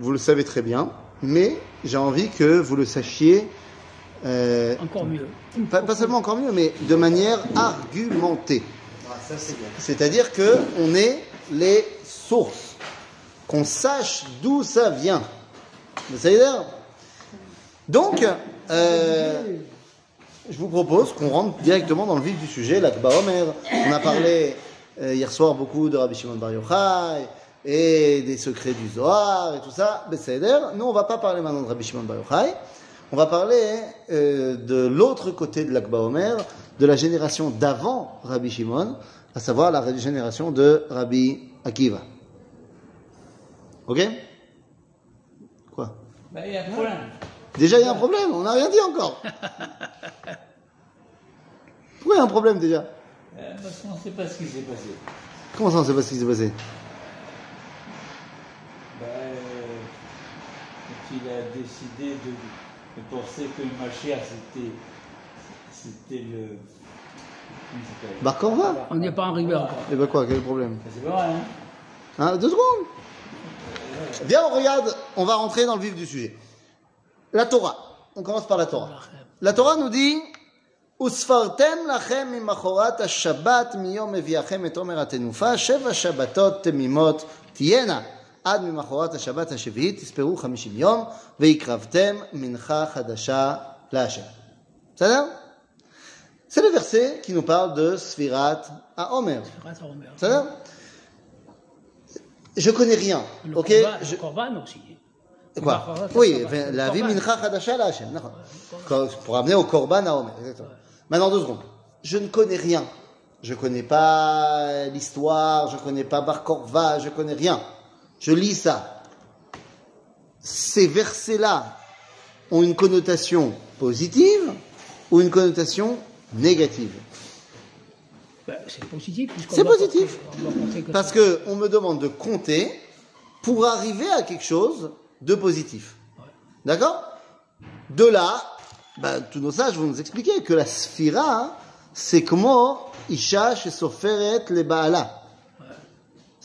vous le savez très bien, mais j'ai envie que vous le sachiez, euh, Encore mieux. pas, pas seulement encore mieux, mais de manière argumentée. C'est-à-dire que on ait les sources, qu'on sache d'où ça vient. Vous savez Donc, euh, je vous propose qu'on rentre directement dans le vif du sujet, l'Akba Omer. On a parlé euh, hier soir beaucoup de Rabbi Shimon Bar Yochai et des secrets du Zohar et tout ça. Besséder. Nous, on va pas parler maintenant de Rabbi Shimon Bar Yochai. On va parler euh, de l'autre côté de l'Akba Omer, de la génération d'avant Rabbi Shimon, à savoir la génération de Rabbi Akiva. Ok? Quoi? Ben, il y a un problème. Déjà, il y a un problème, on n'a rien dit encore. Pourquoi il y a un problème déjà? Euh, Parce qu'on ne sait pas ce qui s'est passé. Comment ça, on ne sait pas ce qui s'est passé Ben, euh, quand il a décidé de, de penser que le Mashiach c'était, c'était le. Comment il s'appelle Bar Korva On n'est pas arrivé encore. Eh ben quoi, quel est le problème C'est pas vrai, hein Hein, Deux secondes Viens, on regarde, on va rentrer dans le vif du sujet. La Torah. On commence par la Torah. La Torah nous dit וספרתם לכם ממחרת השבת מיום הביאכם את עומר התנופה, שבע שבתות תמימות תהיינה. עד ממחרת השבת השביעית תספרו חמישים יום, והקרבתם מנחה חדשה להשם. בסדר? C'est le verset qui nous parle de Sfirat à Omer. Grâce à Omer. בסדר? Je connais rien, Le ok Korban, Je- le Korban aussi. Quoi Korban, Oui, Korban. la vie Korban. mincha chadasha la Hashem. d'accord. Quand- Pour amener au korban à Omer. Exactement. Maintenant, deux secondes. Je ne connais rien. Je connais pas l'histoire, je connais pas Bar Korva, je connais rien. Je lis ça. Ces versets-là ont une connotation positive ou une connotation négative Ben, c'est positif. C'est positif. compter- que Parce que on me demande de compter pour arriver à quelque chose de positif. D'accord? De là, ben, tous nos sages vont nous expliquer que la sphira, c'est comment Isha chez Soferet les Baala.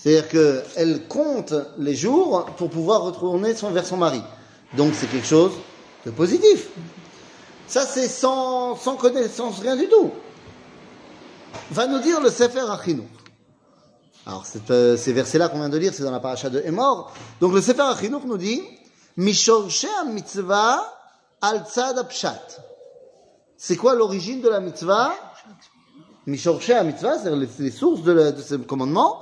C'est-à-dire qu'elle compte les jours pour pouvoir retourner son, vers son mari. Donc c'est quelque chose de positif. Ça, c'est sans, sans connaissance, rien du tout. Va nous dire le Sefer Achinouk. Alors, euh, ces versets-là qu'on vient de lire, c'est dans la paracha de Emor. Donc, le Sefer HaChinuch nous dit, Mishorshei mitzvah al tzad. C'est quoi l'origine de la mitzvah? Mishorshei mitzvah, c'est-à-dire les, sources de ce commandement,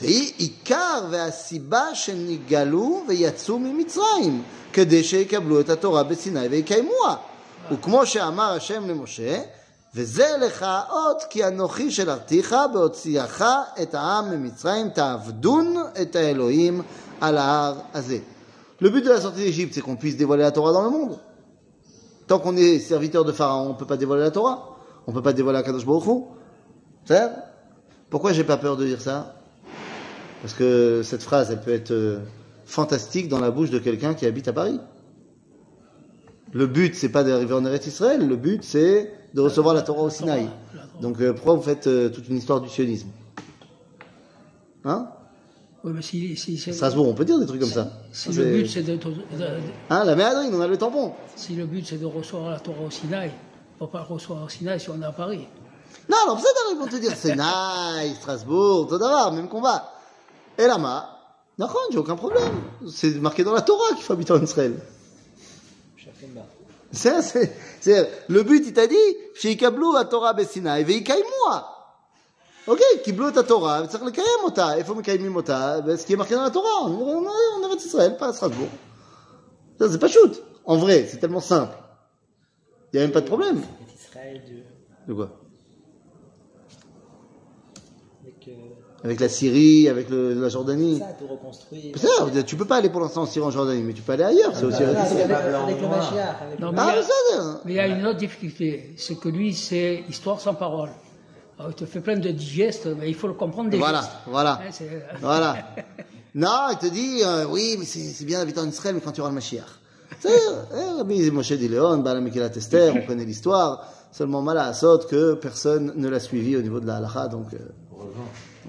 והיא עיקר והסיבה שנגאלו ויצאו ממצרים, כדי שיקבלו את התורה בסיני ויקיימוה. וכמו שאמר השם למשה, וזה לך אות כי אנוכי שלחתיך בהוציאך את העם ממצרים תעבדון את האלוהים על ההר הזה. Le but de la sortie d'Égypte, c'est qu'on puisse dévoiler la Torah dans le monde. Tant qu'on est serviteur de Pharaon, on ne peut pas dévoiler la Torah. On ne peut pas dévoiler la Kadosh Baruch Hu. C'est Pourquoi j'ai pas peur de dire ça Parce que cette phrase, elle peut être euh, fantastique dans la bouche de quelqu'un qui habite à Paris. Le but, c'est pas d'arriver en Eretz Israël. Le but, c'est de recevoir la Torah au Sinaï. Donc, euh, pourquoi vous faites euh, toute une histoire du sionisme? Hein? Oui, mais si, si, si- Strasbourg, on peut dire des trucs comme ça. si le but c'est de, de- de- Hein, la méadrine, on a le tampon. si le but c'est de recevoir la Torah au Sinaï, on ne peut pas recevoir au Sinaï si on est à Paris. Non, alors ça ils vont te dire nice, Strasbourg, tout d'abord, même combat. Et là-bas, d'accord, j'ai aucun problème. C'est marqué dans la Torah qu'il faut habiter en Israël. C'est, c'est, c'est, le but, il t'a dit, שיקבלו התורה בסיני ויקיימוה. אוקיי, קיבלו את התורה וצריך לקיים אותה. איפה מקיימים אותה? ce qui est marqué dans la Torah. On on- on est en Israël, pas à Strasbourg. Ça, c'est pas shoot. En vrai, c'est tellement simple. Il n'y a même pas de problème. Israël de, De quoi Avec la Syrie, avec le- la Jordanie. Ça, tout reconstruire. Peut-être, tu peux pas aller pour l'instant en Syrie, en Jordanie, mais tu peux aller ailleurs. C'est aussi. Voilà, c'est avec, blanc, avec le. Mashiach. Non, mais- Ah, il y a- mais ça, Mais il y a une autre difficulté, c'est que lui, c'est histoire sans parole. Alors, il te fait plein de digestes, mais il faut le comprendre des Voilà, gestes. voilà. Hein, Voilà. Non, il te dit, euh, oui, mais c'est bien d'habiter en Israël, mais quand tu auras le Mashiach. Eh, Rabbi Moshe dit Léon, Bala Mikilat Esther, on connaît l'histoire. Seulement mal à saute que personne ne l'a suivi au niveau de la halakha, donc euh,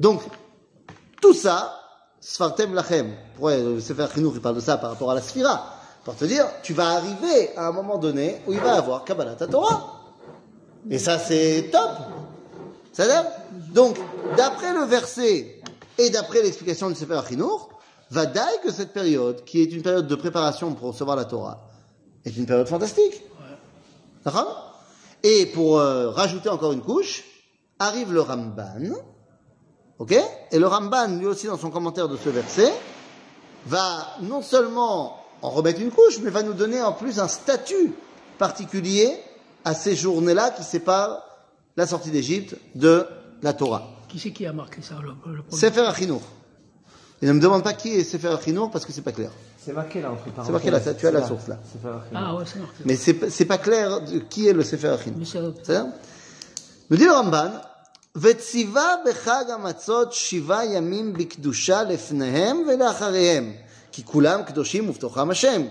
Donc, tout ça, Sfartem Lachem, le Sefer Chinuch, il parle de ça par rapport à la Sphira, pour te dire, tu vas arriver à un moment donné où il va avoir Kabbalah Torah. Et ça, c'est top. C'est-à-dire Donc, d'après le verset et d'après l'explication du Sefer Chinuch, va d'ailleurs que cette période, qui est une période de préparation pour recevoir la Torah, est une période fantastique. D'accord? Et pour euh, rajouter encore une couche, arrive le Ramban, Ok? Et le Ramban, lui aussi, dans son commentaire de ce verset, va non seulement en remettre une couche, mais va nous donner en plus un statut particulier à ces journées-là qui séparent la sortie d'Égypte de la Torah. Qui c'est qui a marqué ça le, le Sefer Achinour. Et ne me demande pas qui est Sefer Achinour parce que c'est pas clair. C'est marqué là, entre parenthèses. C'est marqué là, tu as la source là. Ah ouais, c'est marqué. Mais c'est pas clair de qui est le Sefer Achinour. Nous dit le Ramban, וציווה בחג המצות שבעה ימים בקדושה לפניהם ולאחריהם, כי כולם קדושים ובתוכם השם.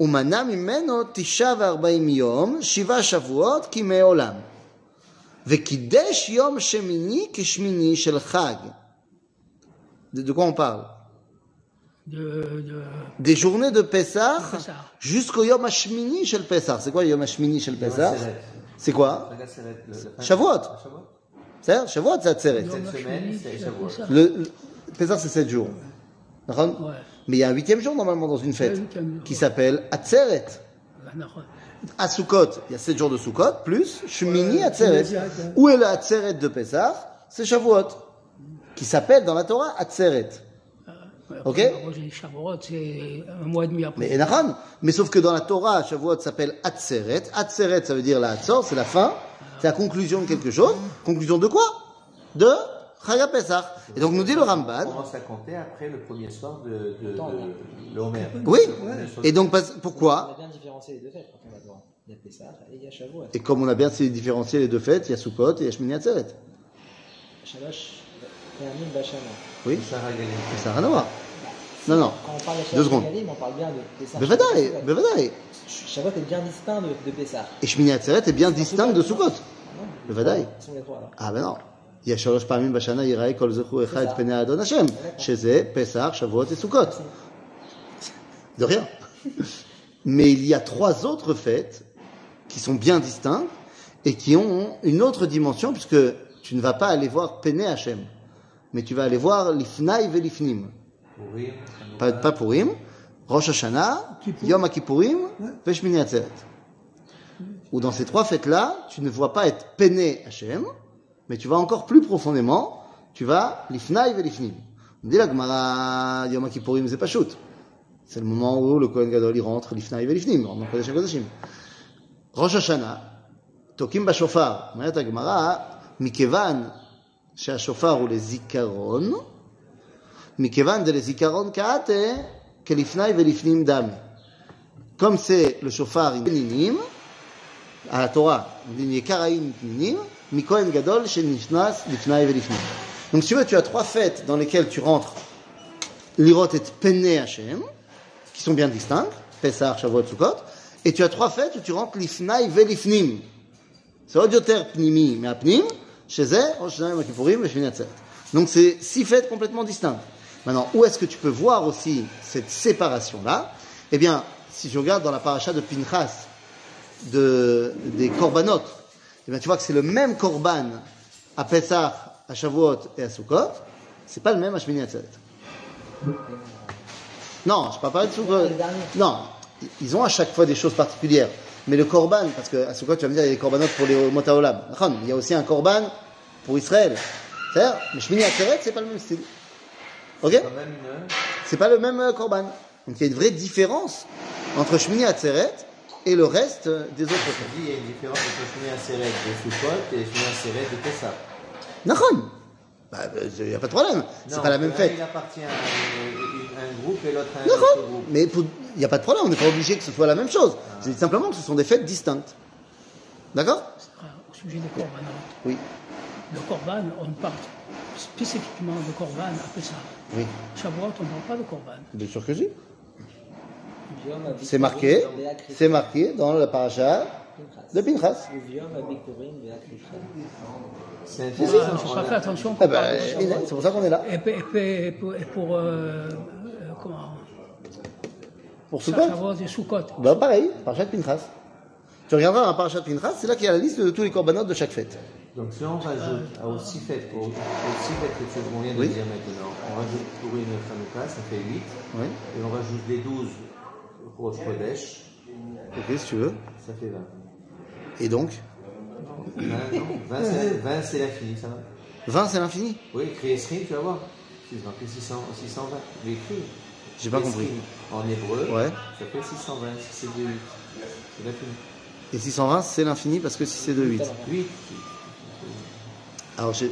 ומנע ממנו תשעה וארבעים יום, שבעה שבועות כימי עולם. וקידש יום שמיני כשמיני של חג. De, de quoi on parle de, de Des journées de Pessah Pessah. jusqu'au Yom Hashmini shel Pessah. C'est quoi Yom Hashmini shel Pessah Seret. C'est quoi Regarde, C'est-à-dire, Shavuot, c'est Atzeret. Semaine, c'est Le, Pesach, c'est 7 jours. Mais il y a un huitième jour, normalement, dans une fête, qui s'appelle Atzeret. À il y a 7 jours de Sukkot, plus Shmini Atzeret. Où est le Atzeret de Pesach C'est Shavuot, qui s'appelle dans la Torah Atzeret. Euh, ok c'est un mois et demi après. Mais, sauf que dans la Torah, Shavuot s'appelle Atzeret. Atzeret, ça veut dire la Hatzor, c'est la fin c'est la conclusion de quelque chose. Conclusion de quoi? De Chaya Pesach. Et donc nous dit le On Ramban, commence à compter après le premier soir de, de, de, le Homer. oui, et donc pas- On pourquoi a bien différencié les deux fêtes quand on va voir. Il y a Pessah et il y a Shavuot. Et comme on a bien différencié les deux fêtes, il y a Sukkot et il y a Shmini Atzeret. Shalosh, Yamim, Bashana. Oui, Sarah Galil. Non, non. Quand on parle de Deux Shavuot secondes. Yalim, on parle bien de Pessah. Bevadaï, Shavuot. Bevadaï. Shavuot est bien distinct de, de Pessah. Et Shmini Atzeret est bien distinct de Sukkot. Non Bevadaï. Ce sont les trois alors. Ah ben non. Il y a שלוש פעמים בשנה ייראה כל זכור אחד את פני האדון השם, שזה פסח, שבועות וסוכות. De rien. Mais il y a trois autres fêtes qui sont bien distinctes et qui ont une autre dimension puisque tu ne vas pas aller voir Pene Hashem, mais tu vas aller voir l'Ifnaï vel'Ifnim. Pourrir, Pas, pas Purim, Rosh Hashanah, Yom Kippourim, Veshmini Atzeret. Où dans ces trois fêtes-là, tu ne vois pas être Pene Hashem, mais tu vas encore plus profondément, tu vas l'Ifnaï vel'Ifnim. On dit la Gemara, Yom Kippourim, c'est pas shoot. C'est le moment où le Kohen Gadol il rentre l'Ifnaï vel'Ifnim, rentre dans Kodesh HaKodeshim. ראש השנה, תוקעים בשופר. אומרת הגמרא, מכיוון שהשופר הוא לזיכרון, מכיוון דלזיכרון קאטה, כלפני ולפנים דמי. Comme c'est le chauffard פנינים, à la Torah, on dit יקראים פנינים, מכהן גדול שנכנס לפני ולפנים. Donc si tu veux, tu as trois fêtes dans lesquelles tu rentres lirot et pene Hashem, qui sont bien distincts, Pesach, Shavuot, Sukkot, et tu as trois fêtes où tu rentres l'ifnaï velifnim. C'est עוד יותר פנימי מהפנים, שזה ראש השנה יום הכיפורים ושמיני עצרת. Donc c'est six fêtes complètement distinctes. Maintenant, où est-ce que tu peux voir aussi cette séparation-là Eh bien, si je regarde dans la paracha de Pinchas, de, des korbanot, eh bien, tu vois que c'est le même korban à Pesach, à Shavuot et à Sukkot, c'est pas le même à Shmini Atzeret. Non, je parle pas de Sukkot. Non, ils ont à chaque fois des choses particulières. Mais le korban, parce que à Sukkot, tu vas me dire, il y a des korbanotes pour les Motaolam. Il y a aussi un korban pour Israël. C'est-à-dire, mais Shmini Atzeret, c'est pas le même style. Ok une. C'est pas le même euh, korban. Donc il y a une vraie différence entre Shmini Atzeret et le reste euh, des autres Je fêtes. dis, il y a une différence entre Shmini Aseret de Sukkot et Shmini Aseret de Pessah. D'accord Bah, il n'y a pas de problème. C'est pas la même fête. Il appartient à un, un groupe et l'autre à un autre groupe. Mais il n'y a pas de problème, on n'est pas obligé que ce soit la même chose. Je dis simplement que ce sont des fêtes distinctes. D'accord Ah, Au sujet des corbanotes. Oui. Le corban, on parle spécifiquement de corban après ça. Oui. Shavuot, on ne parle pas de corban. Bien sûr que si. C'est marqué, c'est marqué dans la paracha de Pinchas. C'est Ah, intéressant. je on pas a- fait attention Eh pour ben, c'est pour ça qu'on est là. Et, pour, et pour, euh, euh, comment Pour Sukkot. Bah pareil, parachat de Pinchas. Tu regarderas dans la parachat de Pinchas, c'est là qu'il y a la liste de tous les corbanotes de chaque fête. Donc si on rajoute à aux six fêtes, aux, aux six fêtes que tu on vient de Oui. dire maintenant, on rajoute pour une Hanouka, ça fait 8, Oui. et on rajoute les 12 Rosh Chodesh, Ok, si tu veux. ça fait 20. Et donc 20, non, 20 c'est 20, c'est l'infini, ça va 20, c'est l'infini Oui, écrit Esrim, tu vas voir. C'est marqué 600, 620. Mais écrit. J'ai pas compris. En hébreu, Ouais. ça fait 620, si c'est de 8. C'est l'infini. Et 620, c'est l'infini parce que si c'est de 8. 8. Alors, j'ai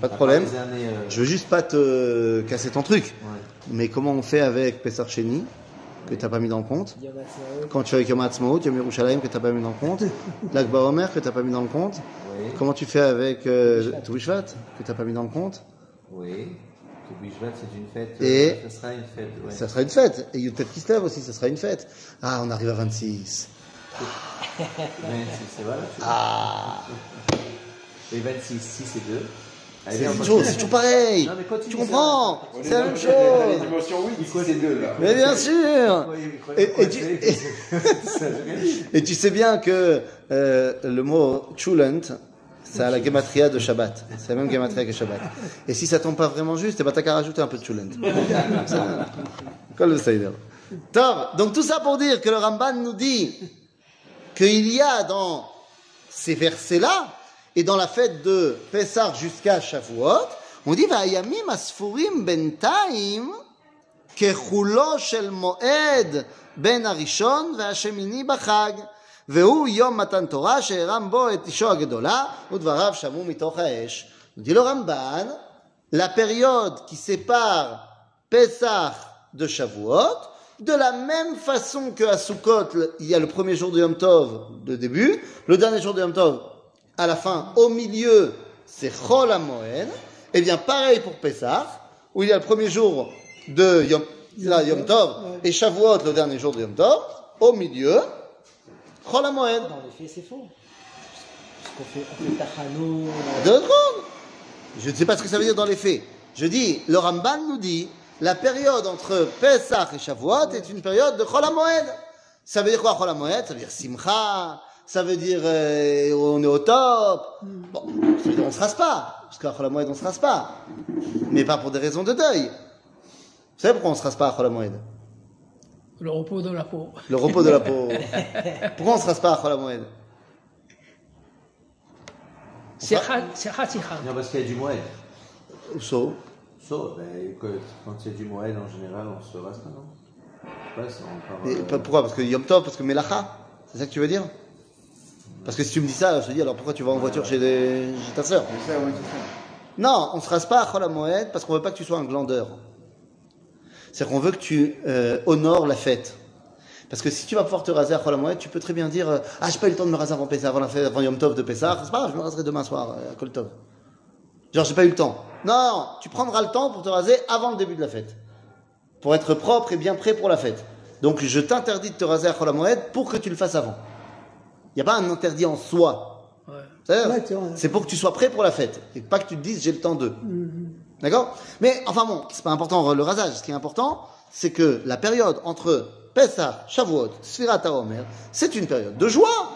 pas de À problème. années, euh, Je veux juste pas te casser ton truc. ouais. Mais comment on fait avec Pessar Sheni, que t'as pas mis dans le compte. Quand tu fais avec Yom Ha'atzmaut, Yom Yerushalayim, que t'as pas mis dans le compte L'Akba Omer, que t'as pas mis dans le compte Oui. Comment tu fais avec euh, Touishvat, que t'as pas mis dans le compte Oui. Le Bishvat, c'est une fête. Et- euh, Ça sera une fête, ouais. Ça sera une fête. Et Yutet Kislev aussi, ça sera une fête. Ah, on arrive à 26. 26, c'est voilà. c'est- Ah Et 26, 6 et 2. C'est toujours pareil Non, mais continue, Tu comprends. C'est la même chose dimension 8, c'est deux là. Mais bien sûr Et- et tu- et... Et tu sais bien que euh, le mot chulent, c'est à la gematria de Shabbat. C'est la même gematria que Shabbat. Et si ça tombe pas vraiment juste, eh ben t'as qu'à rajouter un peu de chulent. Comme le Seider. Donc tout ça pour dire que le Ramban nous dit qu'il y a dans ces versets-là et dans la fête de Pessah jusqu'à Shavuot, on dit Va'ayamim asfurim bentaim כחולו של מועד בין הראשון והשמיני בחג, והוא יום מתן תורה שהרם בו את אישו הגדולה, ודבריו שמעו מתוך האש. dit le Ramban, la période qui sépare Pesach de Shavuot, de la même façon que à Sukkot, il y a le premier jour de Yom Tov, le début, le dernier jour de Yom Tov, à la fin, au milieu, c'est Chol et bien pareil pour Pesach, où il y a le premier jour de Yom, là, Yom Tov et Shavuot, le dernier jour de Yom Tov, au milieu, Chol. Dans les faits, c'est faux. Parce qu'on fait, on fait Tachano. Deux secondes. Je ne sais pas ce que ça veut dire dans les faits. Je dis, le Ramban nous dit, la période entre Pesach et Shavuot est une période de Chol. Ça veut dire quoi Chol Ça veut dire Simcha, ça veut dire euh, on est au top. Bon, ça veut dire on se rase pas, parce qu'à Chol HaMoed on se rase pas. Mais pas pour des raisons de deuil. Vous savez pourquoi on se rase pas à Chol HaMoed Le repos de la peau. Le repos de la peau. pourquoi on se rase pas à Chol HaMoed C'est Kha- c'est. Non, parce qu'il y a du Moed. So, So, ben, quand il y a du Moed, en général, on se rase pas, non? Je sais pas si on parle, Et euh, pas- pourquoi? Parce que Yom Tov, parce que Melacha C'est ça que tu veux dire? Parce que si tu me dis ça, je te dis alors pourquoi tu vas en voiture chez, chez ta sœur? Ça, ça. Non, on se rase pas à Chol HaMoed parce qu'on veut pas que tu sois un glandeur. C'est qu'on veut que tu euh, honores la fête. Parce que si tu vas pouvoir te raser à Chol HaMoed, tu peux très bien dire euh, Ah, j'ai pas eu le temps de me raser avant Pessah, avant, la fête, avant Yom Tov de Pessah. C'est pas grave, je me raserai demain soir euh, à Kol Tov. Genre, j'ai pas eu le temps. Non, tu prendras le temps pour te raser avant le début de la fête. Pour être propre et bien prêt pour la fête. Donc, je t'interdis de te raser à Chol HaMoed pour que tu le fasses avant. Il n'y a pas un interdit en soi. Ouais. C'est-à-dire, Ouais, c'est pour que tu sois prêt pour la fête. Et pas que tu te dises j'ai le temps de. D'accord? Mais enfin bon, c'est pas important le rasage. Ce qui est important, c'est que la période entre Pessah, Shavuot, Sfirat HaOmer, c'est une période de joie.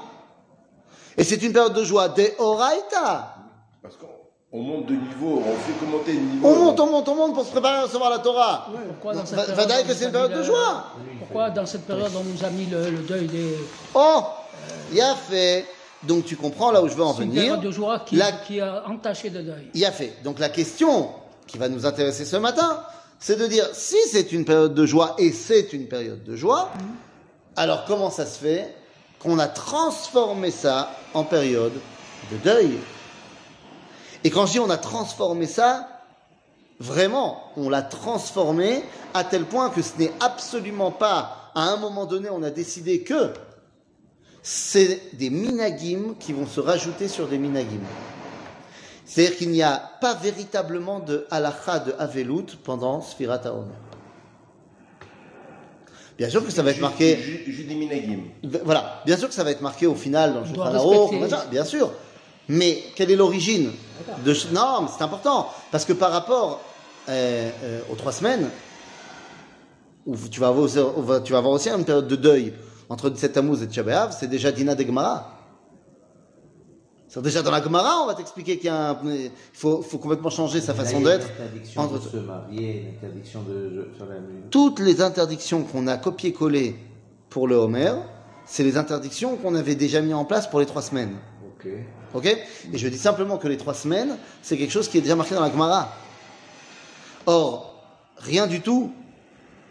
Et c'est une période de joie des Oraita. Parce qu'on On monte de niveau, on fait commenter le niveau. On monte, on monte, on monte pour se préparer à recevoir la Torah. Pourquoi dans cette Va- période, Vadaï on que c'est une période de joie. Pourquoi dans cette période on nous a mis le, le deuil des. Oh, il a fait. Donc tu comprends là où je veux en venir. période de joie qui, La- qui a entaché de deuil. Il a fait. Donc la question qui va nous intéresser ce matin, c'est de dire si c'est une période de joie et c'est une période de joie, alors comment ça se fait qu'on a transformé ça en période de deuil? Et quand je dis on a transformé ça, vraiment, on l'a transformé à tel point que ce n'est absolument pas à un moment donné on a décidé que c'est des minagim qui vont se rajouter sur des minagim. C'est-à-dire qu'il n'y a pas véritablement de halakha de Avelut pendant Sfirat HaOmer. Bien sûr que ça va être marqué, Judy Minagim. voilà, bien sûr que ça va être marqué au final dans le Shulchan bien sûr. Mais quelle est l'origine de Non, mais c'est important parce que par rapport euh, euh, aux trois semaines où tu vas avoir, aussi- tu vas avoir aussi une période de deuil entre 17 Tammuz et Tisha B'Av, c'est déjà Dina de Gemara. C'est déjà dans la Gemara, on va t'expliquer qu'il y a un, il faut, faut complètement changer sa façon d'être. Entre- de se marier, une interdiction de faire la toutes les interdictions qu'on a copié-collées pour le Homer, c'est les interdictions qu'on avait déjà mis en place pour les trois semaines. Ok. Ok? Et je dis simplement que les trois semaines, c'est quelque chose qui est déjà marqué dans la Gemara. Or, rien du tout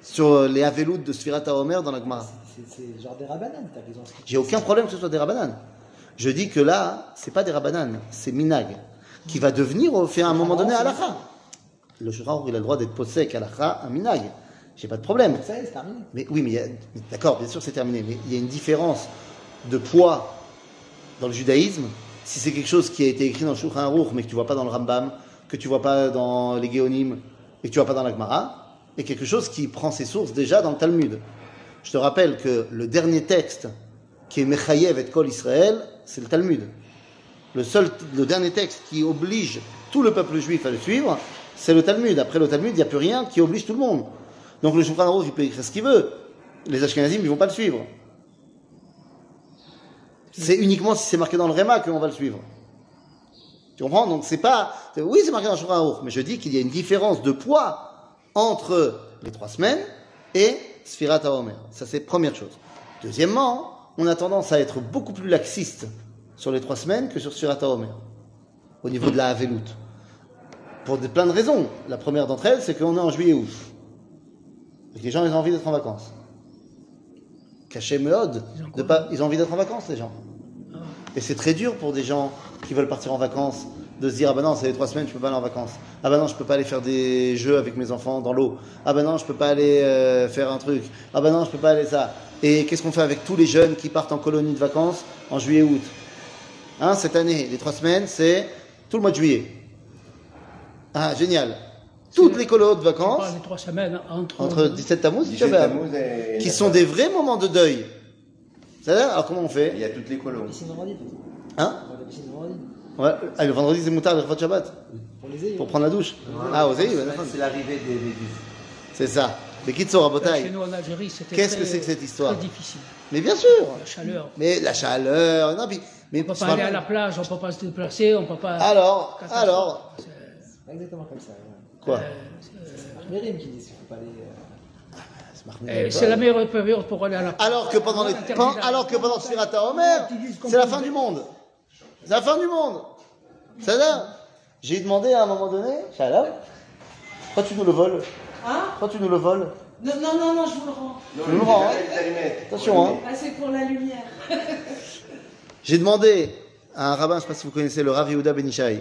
sur les Avelout de Sfirat Homer dans la Gemara. C'est genre des rabananes, t'as raison. J'ai aucun problème que ce soit des rabananes. Je dis que là, c'est pas des rabananes, c'est minag, qui va devenir au fait à un moment donné à Le Shulchan il a le droit d'être possèque à un minag. J'ai pas de problème. Ça c'est terminé. Mais oui, mais d'accord, bien sûr c'est terminé, mais il y a une différence de poids dans le judaïsme. Si c'est quelque chose qui a été écrit dans le Shulchan Aruch, mais que tu vois pas dans le Rambam, que tu vois pas dans les Géonim, et que tu vois pas dans la Gemara, et quelque chose qui prend ses sources déjà dans le Talmud. Je te rappelle que le dernier texte qui est Mechayev et Kol Israël, c'est le Talmud. Le seul, le dernier texte qui oblige tout le peuple juif à le suivre, c'est le Talmud. Après le Talmud, il n'y a plus rien qui oblige tout le monde. Donc le Shulchan Aruch, il peut écrire ce qu'il veut. Les Ashkenazim, ils vont pas le suivre. C'est uniquement si c'est marqué dans le Réma qu'on va le suivre. Tu comprends? Donc c'est pas. Oui, c'est marqué dans le Shulchan Aruch, mais je dis qu'il y a une différence de poids entre les trois semaines et Sfirat HaOmer. Ça, c'est première chose. Deuxièmement, on a tendance à être beaucoup plus laxiste sur les trois semaines que sur Sfirat HaOmer, au niveau de la Havelut. Pour des, plein de raisons. La première d'entre elles, c'est qu'on est en juillet-août. Et que les gens, ils ont envie d'être en vacances. Caché pas, ils ont envie d'être en vacances, les gens. Et c'est très dur pour des gens qui veulent partir en vacances de se dire ah ben non c'est les trois semaines je peux pas aller en vacances. Ah ben non je peux pas aller faire des jeux avec mes enfants dans l'eau. Ah ben non je peux pas aller euh, faire un truc. Ah ben non je peux pas aller ça. Et qu'est-ce qu'on fait avec tous les jeunes qui partent en colonie de vacances en juillet août? Hein cette année les trois semaines c'est tout le mois de juillet. Ah génial. Toutes les colos de On vacances parle des trois semaines entre. entre 17 Tammuz et 17 Tisha B'Av, Tammuz et- qui sont des vrais moments de deuil. C'est-à-dire alors comment on Il fait y a toutes les colos. Hein? Ouais, ah, le vendredi c'est moutard le Shabbat Pour les ayants. pour prendre la douche. Ah, aux C'est l'arrivée des c'est ça. Les Kitsor à Chez nous en Algérie, c'était. Qu'est-ce que c'est que cette histoire Très difficile. Mais bien sûr. La chaleur. Mais la chaleur, non, puis, mais On peut pas pas aller à la plage, on peut pas se déplacer, on peut pas. Alors, alors, C'est- Pas exactement comme ça. quoi C'est Mérim qui dit qu'il faut pas aller. euh, C'est la meilleure période pour aller à la plage. Alors que pendant les, alors que pendant Sfirata Omer, c'est la fin du monde. C'est la fin du monde. Ça là J'ai demandé à un moment donné, Shalom, pourquoi tu nous le voles Hein Pourquoi tu nous le voles non, non, non, non, je vous le rends. Non, le rends, hein. Attention, hein. Ah, c'est pour la lumière. J'ai demandé à un rabbin, je ne sais pas si vous connaissez le Rav Yehuda Benishai.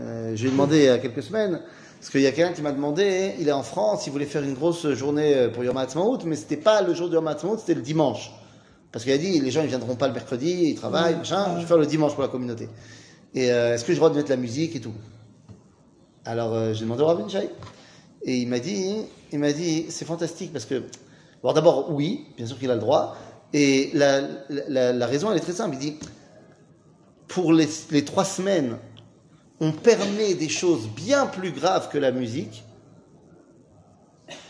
Euh, j'ai demandé il y a quelques semaines, parce qu'il y a quelqu'un qui m'a demandé, il est en France, il voulait faire une grosse journée euh, pour Yom HaAtzmaut, mais c'était pas le jour de Yom HaAtzmaut, c'était le dimanche. Parce qu'il a dit, les gens ils viendront pas le mercredi, ils travaillent, machin, je vais faire le dimanche pour la communauté. Et euh, est-ce que j'ai le droit de mettre la musique et tout? Alors euh, j'ai demandé au Rav Benishai. Et il m'a dit, il m'a dit, c'est fantastique parce que, bon d'abord oui, bien sûr qu'il a le droit. Et la, la, la raison elle est très simple. Il dit, pour les, les trois semaines, on permet des choses bien plus graves que la musique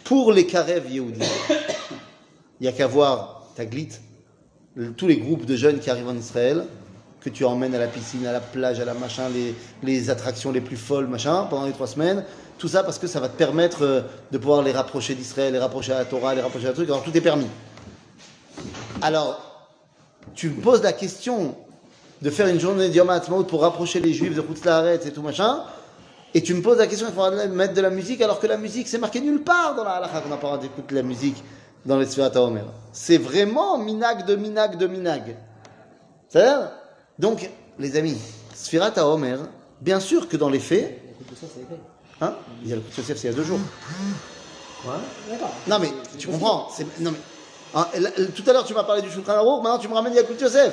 pour les Karev Yehudi. Il n'y a qu'à voir Taglit, tous les groupes de jeunes qui arrivent en Israël. que tu emmènes à la piscine, à la plage, à la machin, les, les attractions les plus folles, machin, pendant les trois semaines. Tout ça parce que ça va te permettre euh, de pouvoir les rapprocher d'Israël, les rapprocher à la Torah, les rapprocher à la truc. Alors tout est permis. Alors, tu me poses la question de faire une journée d'Yom HaAtzmaut pour rapprocher les Juifs de Hutzlaaretz et tout machin, et tu me poses la question, il faudra mettre de la musique, alors que la musique, c'est marqué nulle part dans la halakha qu'on n'a pas d'écouter la musique dans les Sfirat HaOmer. C'est vraiment minag de minag de minag. C'est-à-dire Donc, les amis, Sfirat HaOmer, bien sûr que dans les faits, hein, il y a le coup de Yosef, c'est il y a deux jours. D'accord. Non mais, tu comprends Non mais, hein, tout à l'heure tu m'as parlé du Shulchan Aruch, maintenant tu me ramènes Yakult Yosef.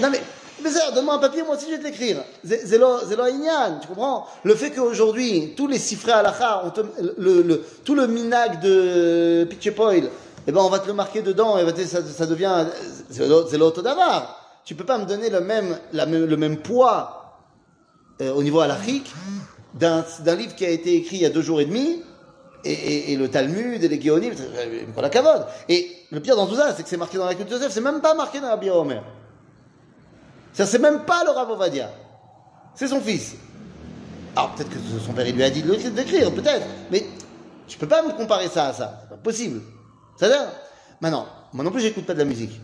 Non mais, mais ça, donne-moi un papier, moi aussi je vais te l'écrire. C'est c'est lo- c'est lo Inyan, tu comprends? Le fait qu'aujourd'hui, tous les halakha, on te, le, le- tout le minag de Pitchepoil, eh ben on va te le marquer dedans, et ben, ça, ça devient, c'est l'autre c'est l'autre d'avar. Tu peux pas me donner le même, la le même poids euh, au niveau halachique d'un livre qui a été écrit il y a deux jours et demi, et, et- et le Talmud, et les Géonim, pour la cavode. Et le pire dans tout ça, c'est que c'est marqué dans la culture Joseph, c'est même pas marqué dans la Bia. C'est c'est même pas le Rav Ovadia. C'est son fils. Alors peut-être que son père il lui a dit de d'écrire, peut-être. Mais tu peux pas me comparer ça à ça. C'est pas possible. Ça dire Maintenant, moi non plus j'écoute pas de la musique.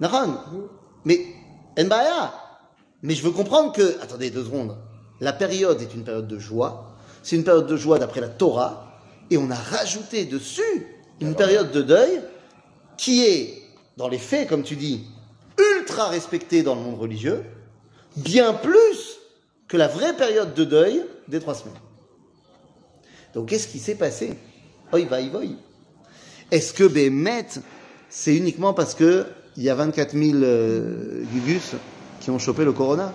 Nahon. Mais, Nbaya. Mais je veux comprendre que, attendez deux secondes, la période est une période de joie, c'est une période de joie d'après la Torah, et on a rajouté dessus une période de deuil qui est, dans les faits, comme tu dis, ultra respectée dans le monde religieux, bien plus que la vraie période de deuil des trois semaines. Donc qu'est-ce qui s'est passé? Oi, va, oi. Est-ce que Bémet, c'est uniquement parce que il y a 24 000 euh, Gugus qui ont chopé le corona?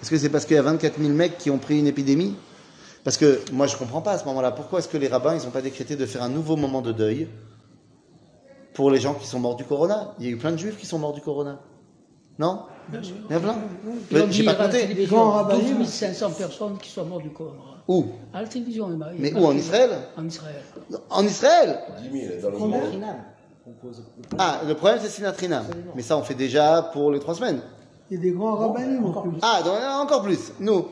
Est-ce que c'est parce qu'il y a 24 000 mecs qui ont pris une épidémie? Parce que moi je comprends pas à ce moment-là. Pourquoi est-ce que les rabbins ils n'ont pas décrété de faire un nouveau moment de deuil? Pour les gens qui sont morts du corona Il y a eu plein de juifs qui sont morts du corona. Non? Il y en a plein J'ai pas compté. télévision 12 500 personnes qui sont mortes du corona. Où? À la télévision, il m'a- il Mais m'a où En Israël? En Israël. En Israël? 10 000 dans le monde. Ah, le problème c'est Sinatrinam. Mais ça on fait déjà pour les trois semaines. Il y a des grands rabbins en encore plus. Ah, donc, euh, encore plus, nous.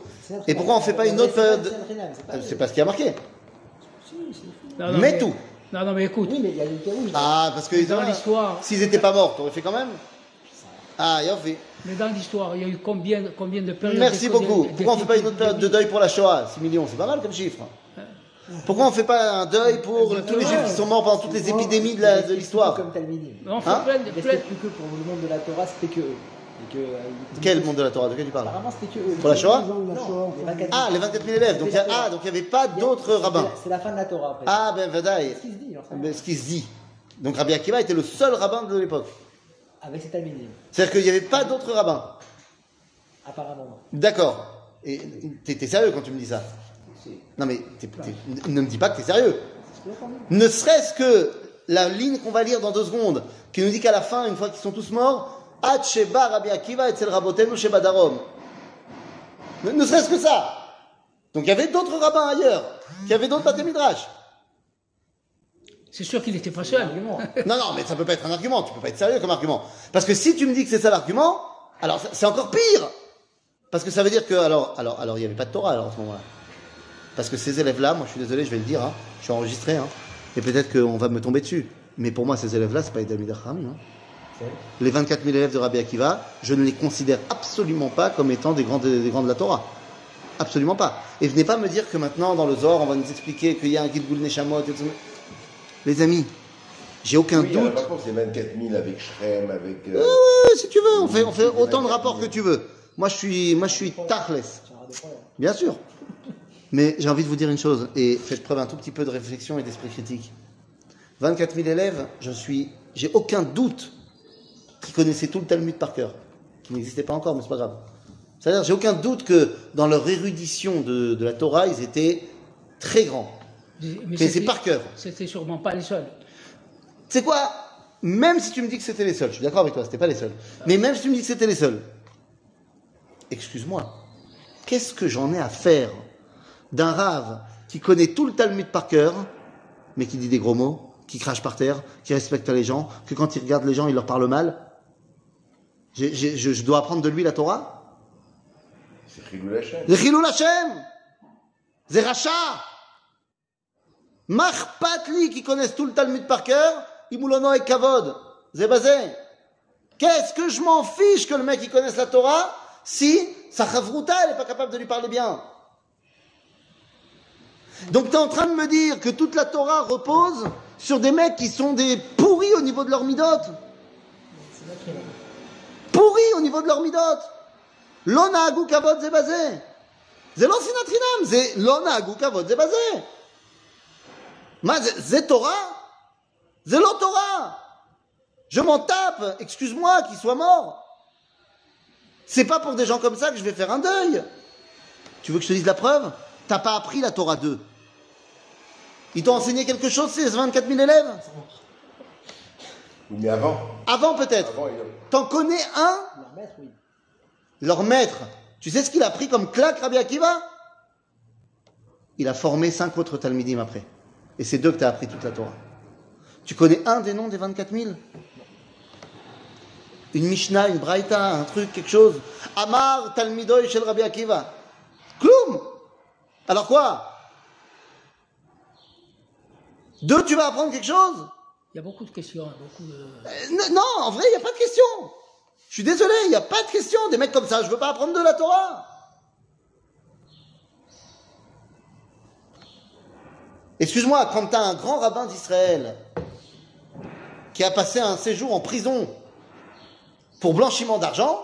Et pourquoi on fait pas une Trinam. autre période C'est pas- Euh, ce qui a marqué. Mais tout. Non, non, mais écoute, Oui, mais il y a une rouge. Ah, parce que dans l'histoire, s'ils étaient pas morts, t'aurais fait quand même Ah, Yofi. mais dans l'histoire, il y a eu combien, combien de périodes Merci de- beaucoup. Pourquoi on fait pas une autre période de deuil pour la Shoah 6 millions, c'est pas mal comme chiffre. Pourquoi on fait pas un deuil pour tous les juifs qui sont morts pendant toutes les épidémies de l'histoire Comme Talmudim. On fait Hein plein de. Il plein- plus que pour le monde de la Torah, c'était que que, euh, Quel monde de la Torah De quel tu parles Apparemment, c'était que eux. Pour la Shoah Ils ont la Shoah, Non, enfin. les 24 000. Ah, les 24 000 élèves. Donc, il y a- ah, donc il n'y avait pas d'autres rabbins. C'est la fin de la Torah après. Ah, ben, Vadaï. Ce qui se dit. Mais Ce qui se dit. Donc Rabbi Akiva était le seul rabbin de l'époque. Avec cet Talmudim. C'est-à-dire qu'il n'y avait pas d'autres rabbins. Apparemment, non. D'accord. Et t'es sérieux quand tu me dis ça Non mais t'es- ne me dis pas que t'es sérieux. Ne serait-ce que la ligne qu'on va lire dans deux secondes, qui nous dit qu'à la fin, une fois qu'ils sont tous morts, Ad Sheba Rabbi Akiva et Rabotenu Sheba Darom. Ne, ne serait-ce que ça. Donc il y avait d'autres rabbins ailleurs, qui avaient d'autres Bate Midrash. C'est sûr qu'il n'était pas seul. Non, non, mais ça peut pas être un argument. Tu peux pas être sérieux comme argument. Parce que si tu me dis que c'est ça l'argument, alors c'est encore pire. Parce que ça veut dire que alors, alors, alors, il y avait pas de Torah alors à ce moment-là. Parce que ces élèves-là, moi, je suis désolé, je vais le dire, hein, je suis enregistré, hein, et peut-être qu'on va me tomber dessus. Mais pour moi, ces élèves-là, c'est pas les hein. Les 24 000 élèves de Rabbi Akiva, je ne les considère absolument pas comme étant des grands, des grands de la Torah. Absolument pas. Et venez pas me dire que maintenant, dans le Zohar, on va nous expliquer qu'il y a un Neshamot. et tout ça. Les amis, j'ai aucun Oui, doute. alors, par contre, c'est 24 000 avec Shrem, avec. euh, Ouais, si tu veux, on fait, on fait autant de rapports que tu veux. Moi, je suis, moi, je suis tachless. Bien sûr. Mais j'ai envie de vous dire une chose, et faites preuve un tout petit peu de réflexion et d'esprit critique. 24 000 élèves, je suis, j'ai aucun doute qu'ils connaissaient tout le Talmud par cœur, qui n'existait pas encore, mais c'est pas grave. C'est-à-dire, j'ai aucun doute que dans leur érudition de, de la Torah, ils étaient très grands. Mais c'est par cœur. C'était sûrement pas les seuls. Tu sais quoi? Même si tu me dis que c'était les seuls, je suis d'accord avec toi, c'était pas les seuls. Mais même si tu me dis que c'était les seuls, excuse-moi, qu'est-ce que j'en ai à faire d'un rave qui connaît tout le Talmud par cœur, mais qui dit des gros mots, qui crache par terre, qui respecte les gens, que quand il regarde les gens, il leur parle mal? je, dois apprendre de lui la Torah? C'est Chilou Hashem. C'est Chilou C'est Racha. Marpatli, qui connaissent tout le Talmud par cœur, Imoulono et Kavod. C'est basé. Qu'est-ce que je m'en fiche que le mec il connaisse la Torah si sa chavruta elle n'est pas capable de lui parler bien? Donc tu es en train de me dire que toute la Torah repose sur des mecs qui sont des pourris au niveau de leur midote? C'est Pourris au niveau de leur midot. לא נהגו כבוד זה בזה. זה לא שנאת חינם, זה לא נהגו כבוד זה בזה. מה זה, זה תורה? זה לא תורה. Je m'en tape, excuse-moi, qu'il soit mort. C'est pas pour des gens comme ça que je vais faire un deuil. Tu veux que je te dise la preuve T'as pas appris la Torah 2. Ils t'ont enseigné quelque chose, ces 24 000 élèves Oui, Mais avant. Avant peut-être. Avant, T'en connais un? Leur maître, oui. leur maître, tu sais ce qu'il a pris comme claque Rabbi Akiva? Il a formé cinq autres Talmidim après. Et c'est d'eux que tu as appris toute la Torah. Tu connais un des noms des 24 000 Une Mishnah, une Braïta, un truc, quelque chose? Amar Talmidoy shel Rabbi Akiva. Kloum Alors quoi? Deux, tu vas apprendre quelque chose? Il y a beaucoup de questions, beaucoup de... euh, Non, en vrai, il n'y a pas de question. Je suis désolé, il n'y a pas de question. Des mecs comme ça, je veux pas apprendre de la Torah. Excuse-moi, quand tu as un grand rabbin d'Israël qui a passé un séjour en prison pour blanchiment d'argent,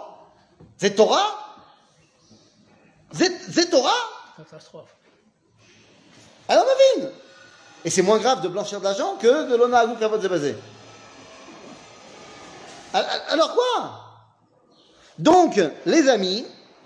c'est Torah catastrophe. alors Mavin Et c'est moins grave de blanchir de l'argent que de l'ona agou kavod zebazé. Al- al- Alors quoi? Donc, les amis,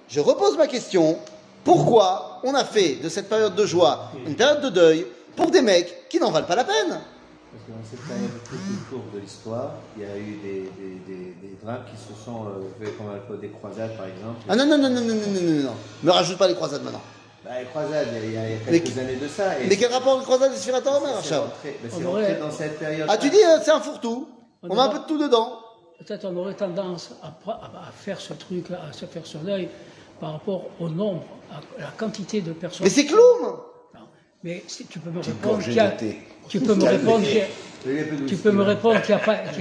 je repose ma question. Pourquoi on a fait de cette période de joie une période de deuil pour des mecs qui n'en valent pas la peine? Parce que dans cette période plus courte de l'histoire, il y a eu des, des, des, des drames qui se sont euh, faits comme des croisades, par exemple. Ah non, non, non, non, non, non, non, non, non. Me rajoute pas les croisades maintenant. Bah, les croisades, il y a, il y Mais quelques qui- années de ça. et Mais quel rapport les croisades et Sfirat HaOmer, c'est Arshad rentré, mais On c'est aurait- rentré dans cette période. Ah, tu dis, euh, c'est un fourre-tout. On On met un peu de tout dedans. Peut-être on aurait tendance à, à- à faire ce truc, à se faire ce deuil par rapport au nombre, à la quantité de personnes. Mais c'est Cloum Non. Mais si tu peux me répondre, qu'il y a- tu peux me répondre, qu'il y a- tu peux me répondre qu'il n'y a pas, qu'il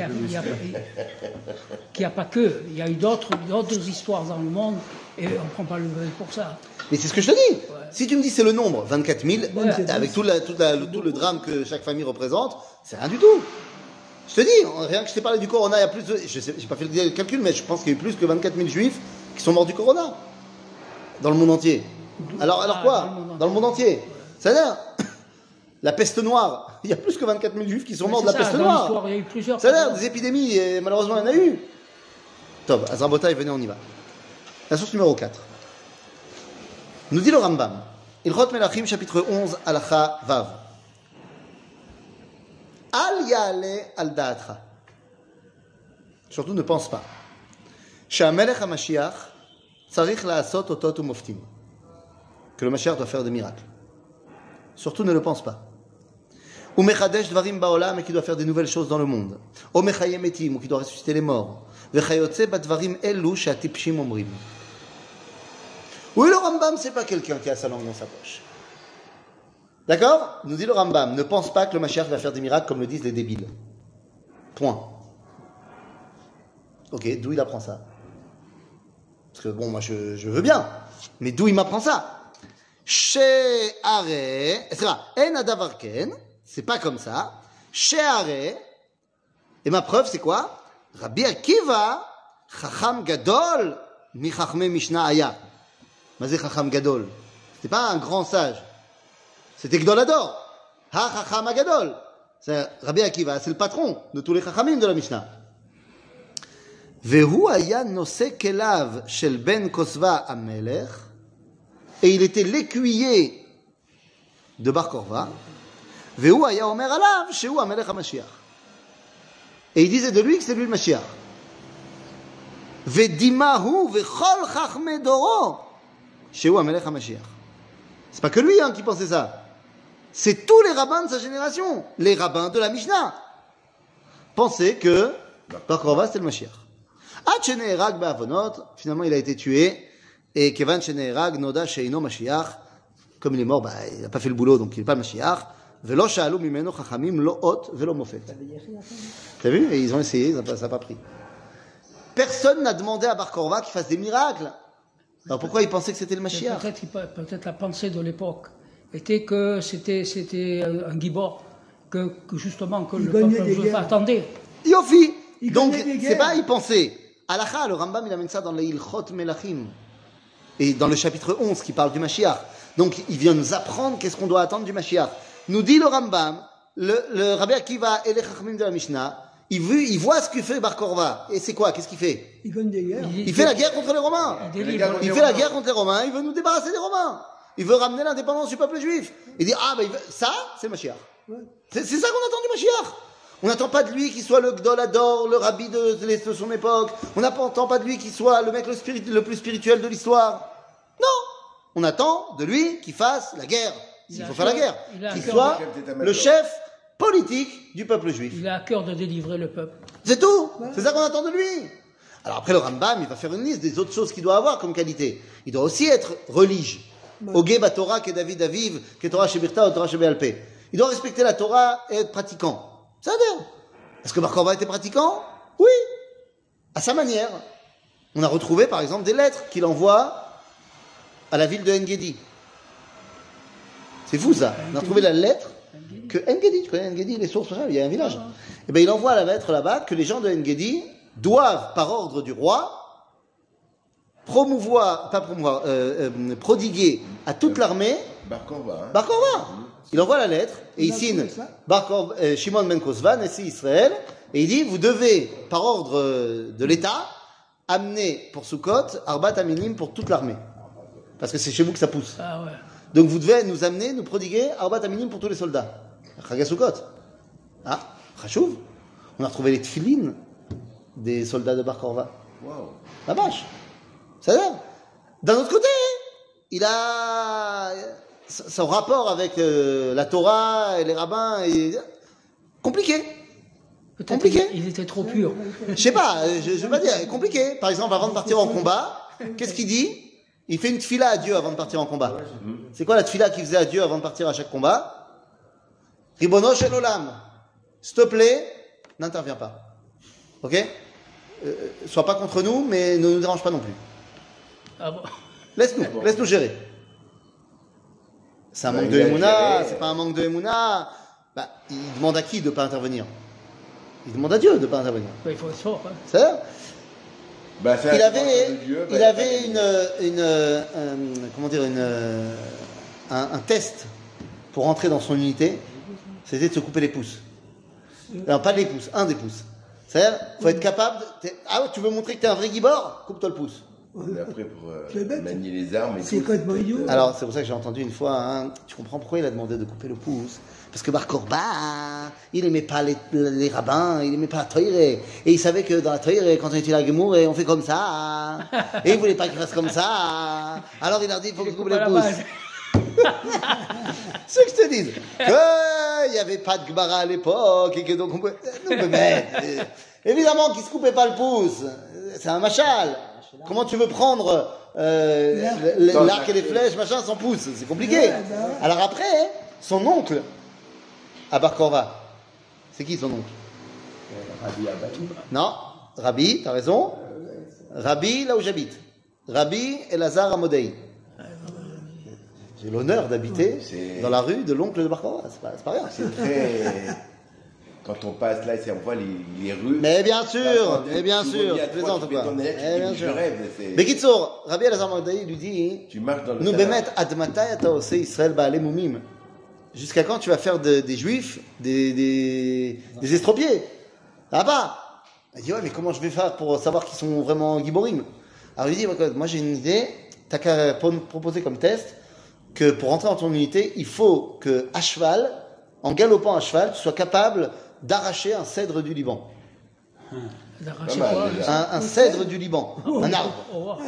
y a, a- pas que, il y a eu d'autres, d'autres histoires dans le monde et on ne prend pas le pour ça. Mais c'est ce que je te dis. Si tu me dis c'est le nombre, 24 000, Ouais. avec tout, la- tout la- le, tout le drame que chaque famille représente, c'est rien du tout. Je te dis, rien que je t'ai parlé du corona, il y a plus de. Je j'ai pas fait le calcul, mais je pense qu'il y a eu plus que 24 000 juifs qui sont morts du corona. Dans le monde entier. Alors, alors Ah, quoi? dans le monde entier. Ça dire, la peste noire, il y a plus que 24 000 juifs qui sont morts de la ça, peste noire. l'histoire, il y a eu plusieurs. Ça a l'air des épidémies, et malheureusement, il y en a eu. Top, Azrabota, venez, on y va. La source numéro 4. Nous dit le Rambam, il Ilchot Melachim, chapitre 11, Alacha Vav. Al yale al da'atra. Surtout ne pense pas. Shamelech HaMashiach, la'asot otot moftim. Que le Mashiach doit faire des miracles. Surtout ne le pense pas. Ou Mechadesh Dvarim Baolam, et qui doit faire des nouvelles choses dans le monde. Ou Mechayem Etim, ou qui doit ressusciter les morts. Vechayotse Badvarim Elu, Shatipshim Omrim. Oui, le Rambam, c'est pas quelqu'un qui a sa langue dans sa poche. D'accord? Nous dit le Rambam, ne pense pas que le Mashiach va faire des miracles comme le disent les débiles. Point. Ok, d'où il apprend ça? Parce que bon, moi je, veux bien, mais d'où il m'apprend ça? Chez c'est pas comme ça. Chez et ma preuve c'est quoi? Rabbi Akiva, Chacham Gadol, mi Chachme Mishnah. Mazé Chacham Gadol. C'était pas un grand sage. C'était Gdolador. Ha Chacham Gadol. C'est Rabbi Akiva, c'est le patron de tous les Chachamim de la Mishnah. Vehu aya nose kelav shel ben kosva amelech. Et il était l'écuyer de Bar Korva. Vehu aya omer alav shehu amelech hamashiach. Et il disait de lui que c'est lui le Mashiach. Vedimahu vechol chachme doro. דורו שהוא המלך המשיח. C'est pas que lui hein, qui pensait ça. C'est tous les rabbins de sa génération, les rabbins de la Mishnah, pensaient que Bar Korva c'était le Mashiach. Ad sheneherag be'avonot, finalement il a été tué, et Kevan sheneherag noda sheino Mashiach, comme il est mort, bah, il n'a pas fait le boulot, donc il n'est pas le Mashiach. Velo sha'alu mimeno chachamim lo hot velo mofet. T'as vu Et ils ont essayé, ça n'a pas, ça n'a pas pris. Personne n'a demandé à Bar Korva qu'il fasse des miracles. Alors pourquoi il pensait que c'était le Mashiach Peut-être peut- la pensée de l'époque était que c'était un un gibor, que, que justement que Il le peuple des juif guerres. attendait. Yofi Il Donc, c'est pas il pensait. Alacha, le Rambam, il amène ça dans les Ilchot Melachim. Et dans le chapitre 11 qui parle du Mashiach. Donc, il vient nous apprendre qu'est-ce qu'on doit attendre du Mashiach. Nous dit le Rambam, le, le Rabbi Akiva et les Chachamim de la Mishnah, il, veut, il voit ce que fait Bar Korva. Et c'est quoi? Qu'est-ce qu'il fait? Il gagne des guerres. Il fait la guerre contre les Romains. Il fait la guerre contre les Romains, il veut nous débarrasser des Romains. Il veut ramener l'indépendance du peuple juif. Il dit, ah, ben il veut- ça, c'est le Mashiach. C'est c'est ça qu'on attend du Mashiach. On n'attend pas de lui qu'il soit le Gdolador, le rabbi de, de son époque. On n'attend pas de lui qu'il soit le mec le, spirit- le plus spirituel de l'histoire. Non On attend de lui qu'il fasse la guerre. Il faut faire la guerre. Qu'il soit le chef politique du peuple juif. Il a à cœur de délivrer le peuple. C'est tout. C'est ça qu'on attend de lui. Alors après le Rambam, il va faire une liste des autres choses qu'il doit avoir comme qualité. Il doit aussi être religieux. Ogé Torah que David Aviv, que Torah Shebirta Torah Shebealpe. Il doit respecter la Torah et être pratiquant. Ça veut dire. Est-ce que Korva était pratiquant? Oui. À sa manière. On a retrouvé par exemple des lettres qu'il envoie à la ville de Engedi. C'est fou ça. On a trouvé la lettre que Engedi, tu connais Engedi, les sources, il y a un village. Et ben il envoie la lettre là-bas que les gens de Engedi doivent, par ordre du roi, promouvoir, pas promouvoir, euh, euh, prodiguer à toute l'armée Bar Korva, hein. Korva. Il envoie la lettre et il a signe trouvé ça Bar Korva, euh, Shimon Ben Nessi Israël, et il dit vous devez, par ordre euh, de l'État, amener pour Sukkot Arbat Aminim pour toute l'armée. Parce que c'est chez vous que ça pousse. Ah ouais. Donc vous devez nous amener, nous prodiguer Arbat Aminim pour tous les soldats. Ah, Chachouv. On a retrouvé les tfilines des soldats de Bar Korva. Waouh. La vache. Ça dire D'un autre côté, il a son rapport avec euh, la Torah et les rabbins est compliqué. Peut-être Compliqué. il, il était trop pur. Je sais pas, je, je veux pas dire compliqué. Par exemple, avant de partir en combat, qu'est-ce qu'il dit? Il fait une tfila à Dieu avant de partir en combat. C'est quoi la tfila qu'il faisait à Dieu avant de partir à chaque combat? Ribono shel olam. S'il te plaît, n'interviens pas. Ok? Euh, Sois pas contre nous, mais ne nous dérange pas non plus. Ah bon? Laisse-nous, laisse-nous gérer. C'est un Bah, manque de a Emouna, c'est pas un manque de Emouna. Bah, il demande à qui de pas intervenir? Il demande à Dieu de pas intervenir. Il faut être fort. hein. C'est ça? Bah, il avait, Dieu, bah, il avait une, une, euh, comment dire, une, euh, un, un test pour entrer dans son unité, c'était de se couper les pouces. Alors pas les pouces, un des pouces. C'est-à-dire, faut être capable. de- ah ouais, tu veux montrer que t'es un vrai gibor Coupe-toi le pouce. Mais après, pour euh, manier les armes et C'est complètement idiot. euh, Alors c'est pour ça que j'ai entendu une fois. hein, tu comprends pourquoi il a demandé de couper le pouce? Parce que Bar Korba, il aimait pas les, les rabbins, il aimait pas la Toire. Et il savait que dans la Toire, quand on était à Gemour, on fait comme ça. Et il voulait pas qu'il fasse comme ça. Alors il leur dit, il faut que tu coupes à les ce que je te dis. Qu'il n'y avait pas de Gbara à l'époque et que donc on peut... Non, mais mec, évidemment qu'il se coupait pas le pouce. C'est un machal. Comment tu veux prendre euh, l'arc et les flèches, machin, sans pouce? C'est compliqué. Bah. Alors après, son oncle à Bar Korva, c'est qui son oncle? Rabbi. Non, Rabbi, t'as raison. Rabbi, là où j'habite. Rabbi Elazar Amodei. J'ai l'honneur d'habiter dans la rue de l'oncle de Bar Korva. C'est pas, rien. C'est très. Quand on passe là, on voit les, les rues. Mais bien sûr, Là, mais bien sûr, en arrière, tu Eh, je sûr. rêve, Mais Kitsour, Rabbi Elazar Amodei lui dit Tu marches dans le. Nous bemet admatai ata ose Israël baalé moumim. Jusqu'à quand tu vas faire de- des juifs des, des, des estropiés? Va pas Il dit ouais mais comment je vais faire pour savoir qu'ils sont vraiment giborim? Alors il dit moi j'ai une idée, t'as qu'à pro- proposer comme test que pour rentrer dans ton unité, il faut que à cheval, en galopant à cheval, tu sois capable d'arracher un cèdre du Liban. D'arracher Pas mal. Un, un cèdre du Liban, un arbre.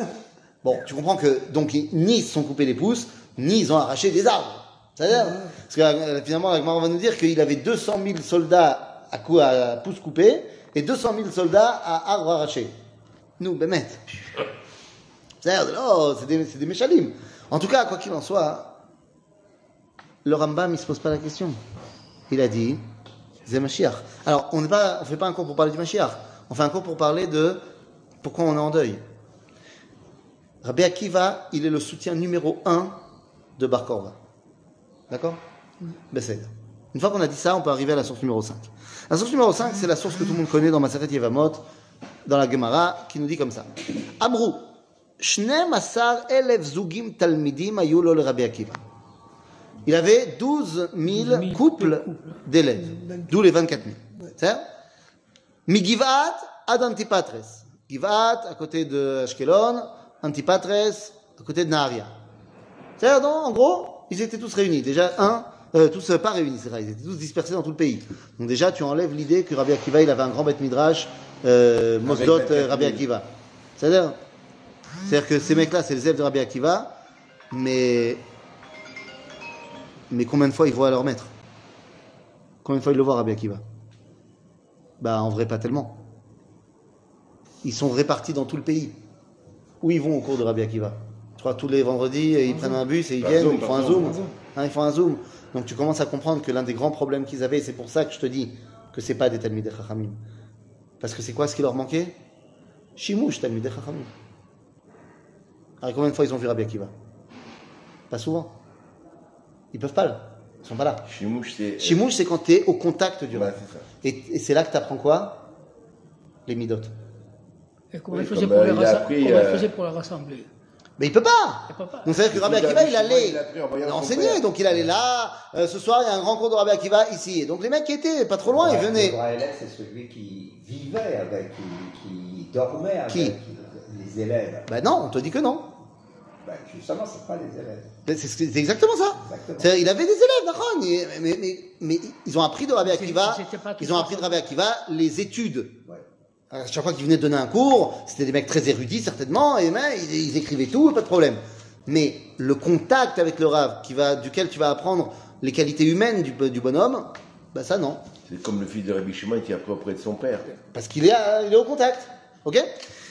Bon, tu comprends que donc ni ils se sont coupés les pouces, ni ils ont arraché des arbres. C'est-à-dire, parce que euh, finalement, la Gemara va nous dire qu'il avait 200 000 soldats à, coup, à pouces coupés et 200 000 soldats à arbres arrachés. Nous, Bémet. Oh, c'est des, des méchalim. En tout cas, quoi qu'il en soit, le Rambam, il se pose pas la question. Il a dit, c'est Mashiach. Alors, on ne fait pas un cours pour parler du Mashiach. On fait un cours pour parler de pourquoi on est en deuil. Rabbi Akiva, il est le soutien numéro un de Bar Korva. D'accord Besed. Une fois qu'on a dit ça, on peut arriver à la source numéro 5. La source numéro 5, c'est la source que tout le monde connaît dans Maseret Yevamot, dans la Gemara, qui nous dit comme ça. Amrou, Il avait 12 000 couples d'élèves, d'où les 24 000. C'est Migivat ad Antipatres. Givat à côté de Ashkelon, Antipatres à côté de Naharia. C'est-à-dire, donc, en gros, ils étaient tous réunis. Déjà, un, euh, tous euh, pas réunis, c'est vrai, ils étaient tous dispersés dans tout le pays. Donc déjà, tu enlèves l'idée que Rabbi Akiva, il avait un grand bête midrash, euh, Mosdot, euh, Rabbi Akiva. C'est-à-dire, c'est-à-dire que ces mecs-là, c'est les élèves de Rabbi Akiva, mais, mais combien de fois ils voient leur maître? Combien de fois ils le voient, Rabbi Akiva? Bah, en vrai, pas tellement. Ils sont répartis dans tout le pays. Où ils vont au cours de Rabbi Akiva? Je crois tous les vendredis, ils prennent un bus et ils Par viennent, Zoom, ils font un Zoom. Hein, ils font un zoom. Donc tu commences à comprendre que l'un des grands problèmes qu'ils avaient, c'est pour ça que je te dis que c'est pas des Talmidei Chachamim. Parce que c'est quoi ce qui leur manquait? Shimouch Talmidei Chachamim. Alors combien de fois ils ont vu Rabbi Akiva Pas souvent. Ils peuvent pas. là. Ils sont pas là. Chimouche, c'est. C'est quand tu es au contact du Ouais, ça. Et, et c'est là que tu apprends quoi? Les midotes. Et comment Oui, il faisait comme, pour euh, les appris, il euh, pour la rassembler? Mais il peut pas Il peut pas. Donc c'est-à-dire que Rabbi Akiva, il allait enseigner, donc il allait là, euh, ce soir il y a un grand cours de Rabbi Akiva ici. Et donc les mecs qui étaient pas trop loin, ils Le venaient. vrai élève, c'est celui qui vivait avec, qui, qui dormait avec Qui les élèves. Ben non, on te dit que non. Ben, justement, c'est pas les élèves. Ben, C'est exactement ça. Exactement. Il avait des élèves, d'accord, mais, mais, mais, mais ils ont appris de Rabbi Akiva, ils ont appris de Rabbi Akiva les études. Ouais. À chaque fois qu'ils venaient donner un cours, c'était des mecs très érudits certainement, et ben, ils, ils écrivaient tout, pas de problème. Mais le contact avec le Rav, qui va, duquel tu vas apprendre les qualités humaines du, du bonhomme, ben ça non. C'est comme le fils de Rabbi Shimon qui a appris auprès de son père. Parce qu'il est, à- il est au contact. Ok?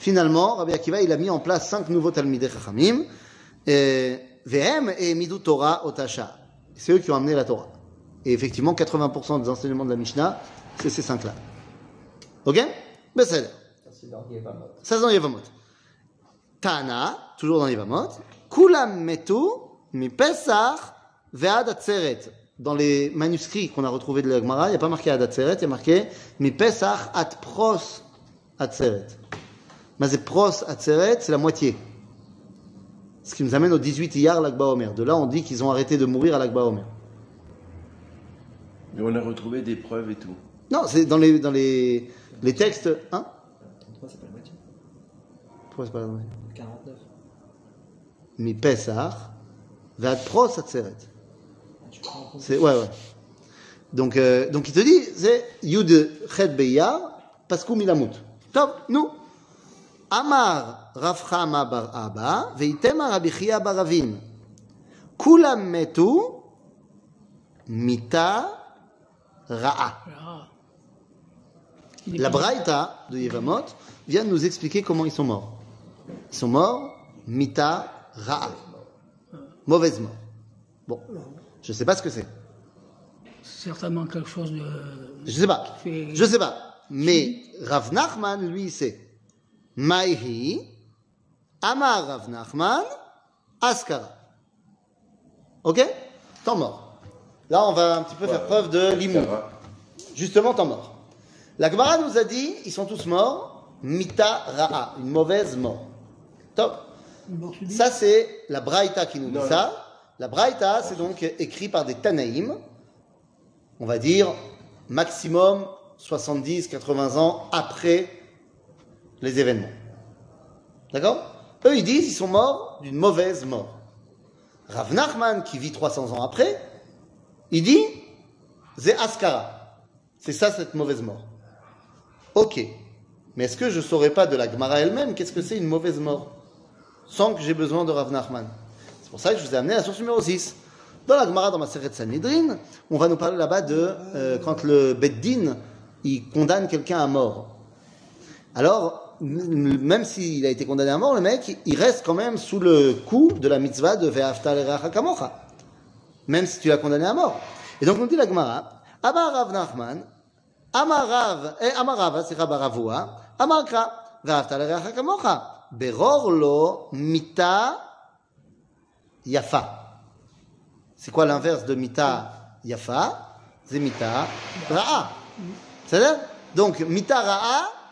Finalement, Rabbi Akiva, il a mis en place cinq nouveaux Talmidei Chachamim, Vehem et Midou Torah Otasha. C'est eux qui ont amené la Torah. Et effectivement, 80% des enseignements de la Mishnah, c'est ces cinq-là. Ok? Besséder. Ça, c'est dans Yevamot. Ça, c'est dans Yevamot. Tana, toujours dans Yevamot. Kulam metu mi Pesach ve'ad atzeret. Dans les manuscrits qu'on a retrouvés de la Gemara, il n'y a pas marqué ad atzeret, il y a marqué mi Pesach at pros atzeret. Mais c'est pros atzeret, c'est la moitié. Ce qui nous amène au 18 Iyar l'Akba Omer. De là, on dit qu'ils ont arrêté de mourir à l'Akba Omer. Mais on a retrouvé des preuves et tout. Non, c'est dans les, dans les, les textes. Hein? 33, c'est pas la moitié. Pourquoi c'est pas la moitié? 49. Mi Pesach pros atzeret. Ah, tu prends en compte. C'est ouais ouais. Donc euh, donc il te dit c'est Yud Chet Beya Paskou Milamut. Top, nous. Amar Rav Chama bar Abba veitema Rabbi Chia bar Ravin. Kulam metu mita ra'a. Il La Braïta de Yevamot vient de nous expliquer comment ils sont morts. Ils sont morts mita ra'a. Mauvaise mort. Bon, je sais pas ce que c'est. certainement quelque chose de. Je sais pas. fait- Je sais pas. Mais Rav Nachman, lui, c'est Maïhi, Amar Rav Nachman, Askara. Ok Temps mort. Là, on va un petit peu faire preuve de l'imour. Justement, temps mort. La Gemara nous a dit, ils sont tous morts, Mita Ra'a, une mauvaise mort. Top. Ça, c'est la Braïta qui nous dit Non, ça. La Braïta, c'est donc écrit par des Tanaïm, on va dire maximum 70-80 ans après les événements. D'accord? Eux, ils disent ils sont morts d'une mauvaise mort. Rav Nachman, qui vit 300 ans après, il dit c'est Askara. C'est ça cette mauvaise mort. Ok. Mais est-ce que je ne saurais pas de la Gemara elle-même qu'est-ce que c'est une mauvaise mort? Sans que j'ai besoin de Rav Nachman. C'est pour ça que je vous ai amené à la source numéro 6. Dans la Gemara, dans ma Seret Sanhedrin, on va nous parler là-bas de euh, quand le Beddin, il condamne quelqu'un à mort. Alors, même s'il a été condamné à mort, le mec, il reste quand même sous le coup de la mitzvah de Ve'afta l'erecha kamocha. Même si tu l'as condamné à mort. Et donc, on dit la Gemara, Amar Rav Nachman, Amar Rav, eh, Amar Rav, c'est Rav Ravua, Amar Kra, Ve'afta l'erecha kamocha. Beror lo mita yafa. C'est quoi l'inverse de mita yafa? C'est mita ra'a. C'est-à-dire Donc, mita ra'a,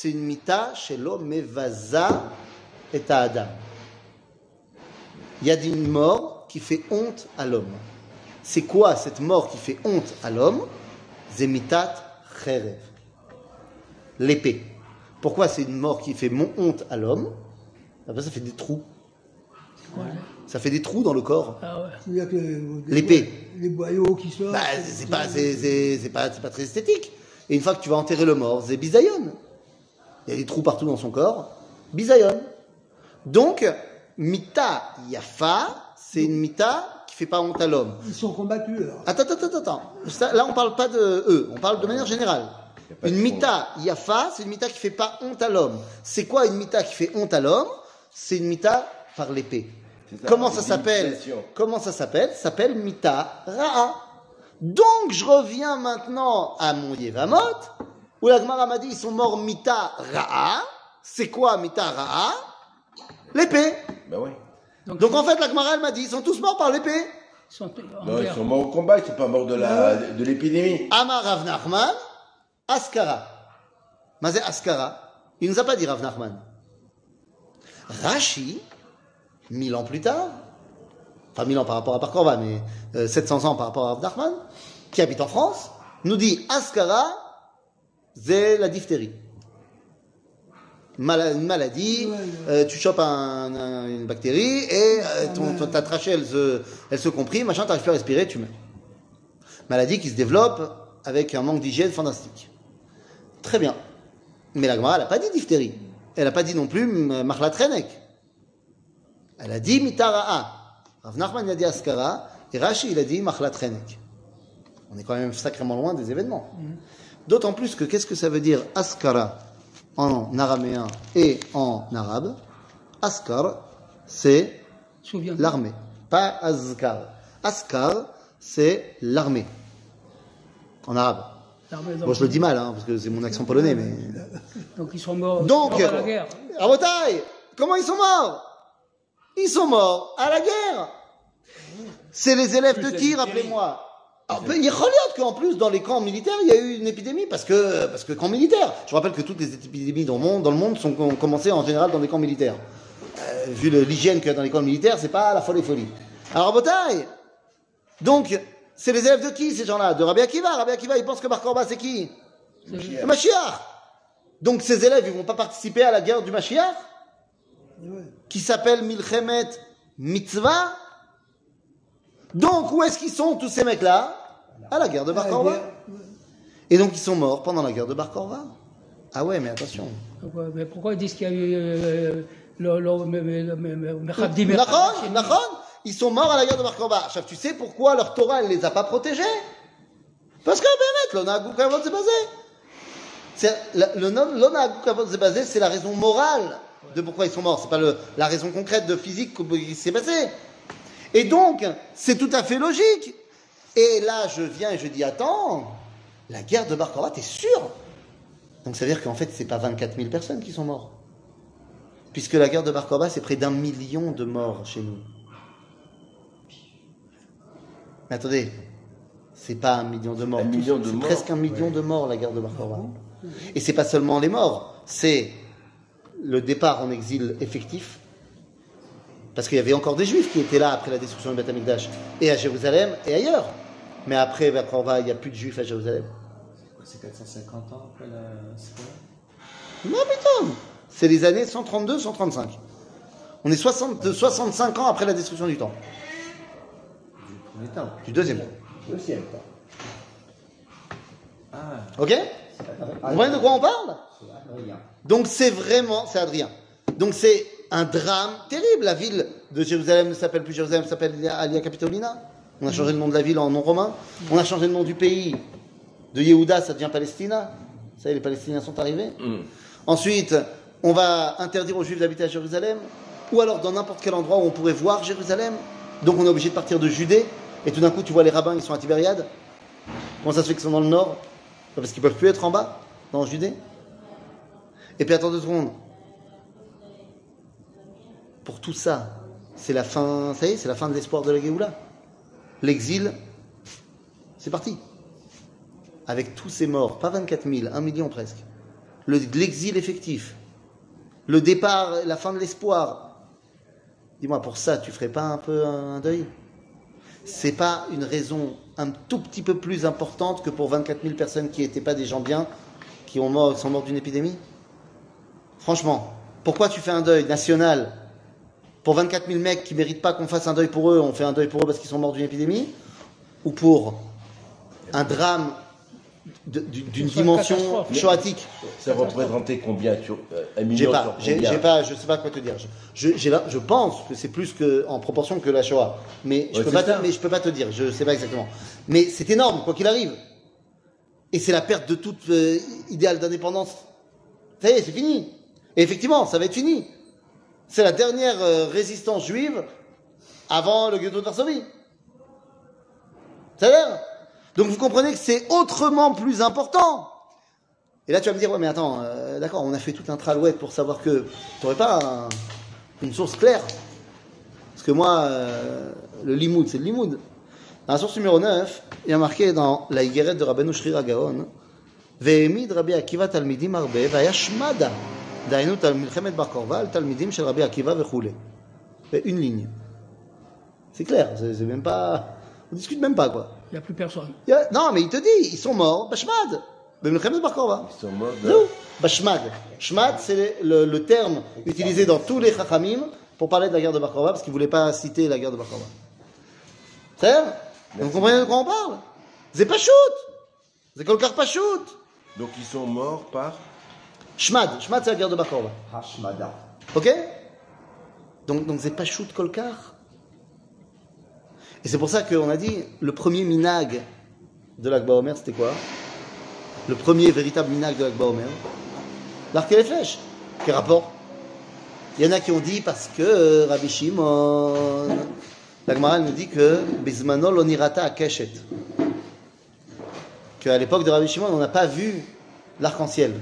C'est une mita shelo mevaza et adam. Il y a une mort qui fait honte à l'homme. C'est quoi cette mort qui fait honte à l'homme? Zemitat cherev. L'épée. Pourquoi c'est une mort qui fait mon honte à l'homme? Ah ben, Ça fait des trous. Quoi, là Ça fait des trous dans le corps. Ah ouais. L'épée. Les boyaux qui sortent. Bah, c'est pas, c'est, c'est, c'est pas, c'est pas très esthétique. Et une fois que tu vas enterrer le mort, c'est bisayon. Il y a des trous partout dans son corps. Bisayon. Donc, mita yafa, c'est une mita qui fait pas honte à l'homme. Ils sont combattus alors. Attends, attends, attends, attends. Ça, là, on parle pas de eux, on parle de manière générale. Une mita yafa, c'est une mita qui fait pas honte à l'homme. C'est quoi une mita qui fait honte à l'homme? C'est une mita par l'épée. Comment ça s'appelle? Comment ça s'appelle? Ça s'appelle mita ra'a. Donc, je reviens maintenant à mon Yevamot, où la Gemara m'a dit ils sont morts mita ra'a. C'est quoi mita ra'a L'épée. Ben ouais. Donc en fait, la Gemara elle m'a dit ils sont tous morts par l'épée. Ils sont en Non, ils sont morts au combat, ils sont pas morts de la, de l'épidémie. Amar Rav Nachman, Askara. Mazé Askara. Il nous a pas dit Rav Nachman. Rashi, mille ans plus tard, enfin mille ans par rapport à Parkorva, mais euh, 700 ans par rapport à Rav Nachman, qui habite en France, nous dit Askara, c'est la diphtérie. Une maladie, Ouais, ouais. euh, tu chopes un- un- une bactérie et euh, ton, ton- ta trachée elle se, elle se comprime, machin, t'arrives plus à respirer, tu meurs. Maladie qui se développe avec un manque d'hygiène fantastique. Très bien. Mais la Gemara, elle n'a pas dit diphtérie. Elle n'a pas dit non plus m- mahlatrenek. Elle a dit mitara'a. Rav Nachman a dit askara et Rashi il a dit mahlatrenek. On est quand même sacrément loin des événements. D'autant plus que qu'est-ce que ça veut dire askara en araméen et en arabe? Askar, c'est l'armée, pas azkar. Askar, c'est l'armée en arabe. Bon, je le dis mal, hein, parce que c'est mon accent polonais, mais. donc ils sont morts. Donc, à la guerre. Comment ils sont morts? Ils sont morts à la guerre. C'est les élèves de qui, rappelez-moi? Alors, ben, Il regarde qu'en plus, dans les camps militaires, il y a eu une épidémie, parce que, parce que camp militaire. Je rappelle que toutes les épidémies dans le monde, dans le monde sont, ont commencé en général dans des camps militaires. Euh, vu l'hygiène qu'il y a dans les camps militaires, c'est pas la folie folie. Alors, Rabotai, donc, c'est les élèves de qui, ces gens-là? De Rabbi Akiva. Rabbi Akiva, il pense que Bar Korba, c'est qui? Le Mashiach. Donc ces élèves, ils vont pas participer à la guerre du Mashiach? Qui s'appelle Milchemet Mitzvah? Donc où est-ce qu'ils sont tous ces mecs-là? À la guerre de Bar guerre. Et donc ils sont morts pendant la guerre de Bar Korba. Ah ouais, mais attention. Mais pourquoi ils disent qu'il y a eu euh, ils sont morts à la guerre de Bar tu sais pourquoi leur Torah, elle les a pas protégés Parce que, ben, c'est basé. Le nom, kavod c'est basé, c'est la raison morale de pourquoi ils sont morts. C'est pas le, la raison concrète de physique qui s'est passé. Et donc, c'est tout à fait logique. Et là, je viens et je dis, attends, la guerre de Bar Korba, t'es sûr Donc ça veut dire qu'en fait, c'est pas 24 000 personnes qui sont mortes. Puisque la guerre de Bar Korba, c'est près d'un million de morts chez nous. Mais attendez, c'est pas un million de morts. Un million de c'est morts, presque un million de morts, la guerre de Bar Korba. Et c'est pas seulement les morts, c'est le départ en exil effectif. Parce qu'il y avait encore des juifs qui étaient là après la destruction du Beth Amikdash, et à Jérusalem et ailleurs. Mais après Bar Korba, il n'y a plus de juifs à Jérusalem. C'est 450 ans après la Non, putain C'est les années 132-135. On est 60, de 65 ans après la destruction du temple. du premier temps. Du deuxième. Deuxième temps. Ah, Ok? Vous voyez de quoi on parle? C'est Adrien. Donc c'est vraiment, c'est Adrien. Donc c'est un drame terrible. La ville de Jérusalem ne s'appelle plus Jérusalem, elle s'appelle Alia Capitolina. On a changé le nom de la ville en nom romain. On a changé le nom du pays. De Yehuda, ça devient Palestina. Vous savez, les Palestiniens sont arrivés. Ensuite, on va interdire aux Juifs d'habiter à Jérusalem, ou alors dans n'importe quel endroit où on pourrait voir Jérusalem. Donc on est obligé de partir de Judée, et tout d'un coup, tu vois les rabbins, ils sont à Tibériade. Comment ça se fait qu'ils sont dans le nord? Parce qu'ils peuvent plus être en bas, dans Judée. Et puis attends deux secondes. Pour tout ça, c'est la fin, ça y est, c'est la fin de l'espoir de la Géoula. L'exil, c'est parti. Avec tous ces morts, pas 24 000, 1 million presque. Le- L'exil effectif. Le départ, la fin de l'espoir. Dis-moi, pour ça, tu ferais pas un peu un deuil? C'est pas une raison un tout petit peu plus importante que pour 24 000 personnes qui n'étaient pas des gens bien, qui ont mort, sont morts d'une épidémie? Franchement, pourquoi tu fais un deuil national? Pour 24 000 mecs qui méritent pas qu'on fasse un deuil pour eux, on fait un deuil pour eux parce qu'ils sont morts d'une épidémie Ou pour un drame d'une dimension choatique Ça représentait combien sur, euh, Un J'ai million pas, j'ai je sais pas quoi te dire. Je, je, j'ai là- je pense que c'est plus que en proportion que la Shoah, mais je Ouais, peux pas, te, ça. mais je peux pas te dire. Je sais pas exactement. Mais c'est énorme, quoi qu'il arrive. Et c'est la perte de toute euh, idéal d'indépendance. Ça y est, c'est fini. Et effectivement, ça va être fini c'est la dernière euh, résistance juive avant le ghetto de Varsovie. cest à Donc vous comprenez que c'est autrement plus important. Et là tu vas me dire, ouais mais attends, euh, d'accord, on a fait tout un tralouette pour savoir que t'aurais pas une source claire. Parce que moi, euh, le limoud, c'est le limoud. Dans la source numéro 9, il y a marqué dans la Yigeret de Rabbeinu Shri Gaon, Ve'emid Rabbi Akiva Talmidim Vayashmada. דהיינו תל- מלחמת בר כוכבא על תלמידים של רבי עקיבא וכולי. Une ligne. C'est clair, c'est c'est même pas... On discute même pas, quoi. Il n'y a plus personne. Il y a- Non, mais il te dit, ils sont morts, Bashmad. במלחמת בר כוכבא. Ils sont morts de- זהו, בשמד. שמד, c'est le, le terme utilisé dans tous les chachamim pour parler de la guerre de Bar Korba, parce qu'ils ne voulaient pas citer la guerre de Bar Korba. C'est vrai Vous comprenez de quoi on parle C'est pas shoot C'est kolkar pas shoot Donc ils sont morts par. Shmad, Shmad c'est la guerre de Bar Korba. Hashmada. Ok? Donc, donc c'est pas shoot kolkar? Et c'est pour ça qu'on a dit, le premier minag de l'Akba Omer, c'était quoi? Le premier véritable minag de l'Akba Omer L'arc et les flèches. Quel rapport? Il y en a qui ont dit parce que euh, Rabbi Shimon, la Gemara nous dit que Bismano l'onirata à Keshet. Qu'à l'époque de Rabbi Shimon, on n'a pas vu l'arc-en-ciel.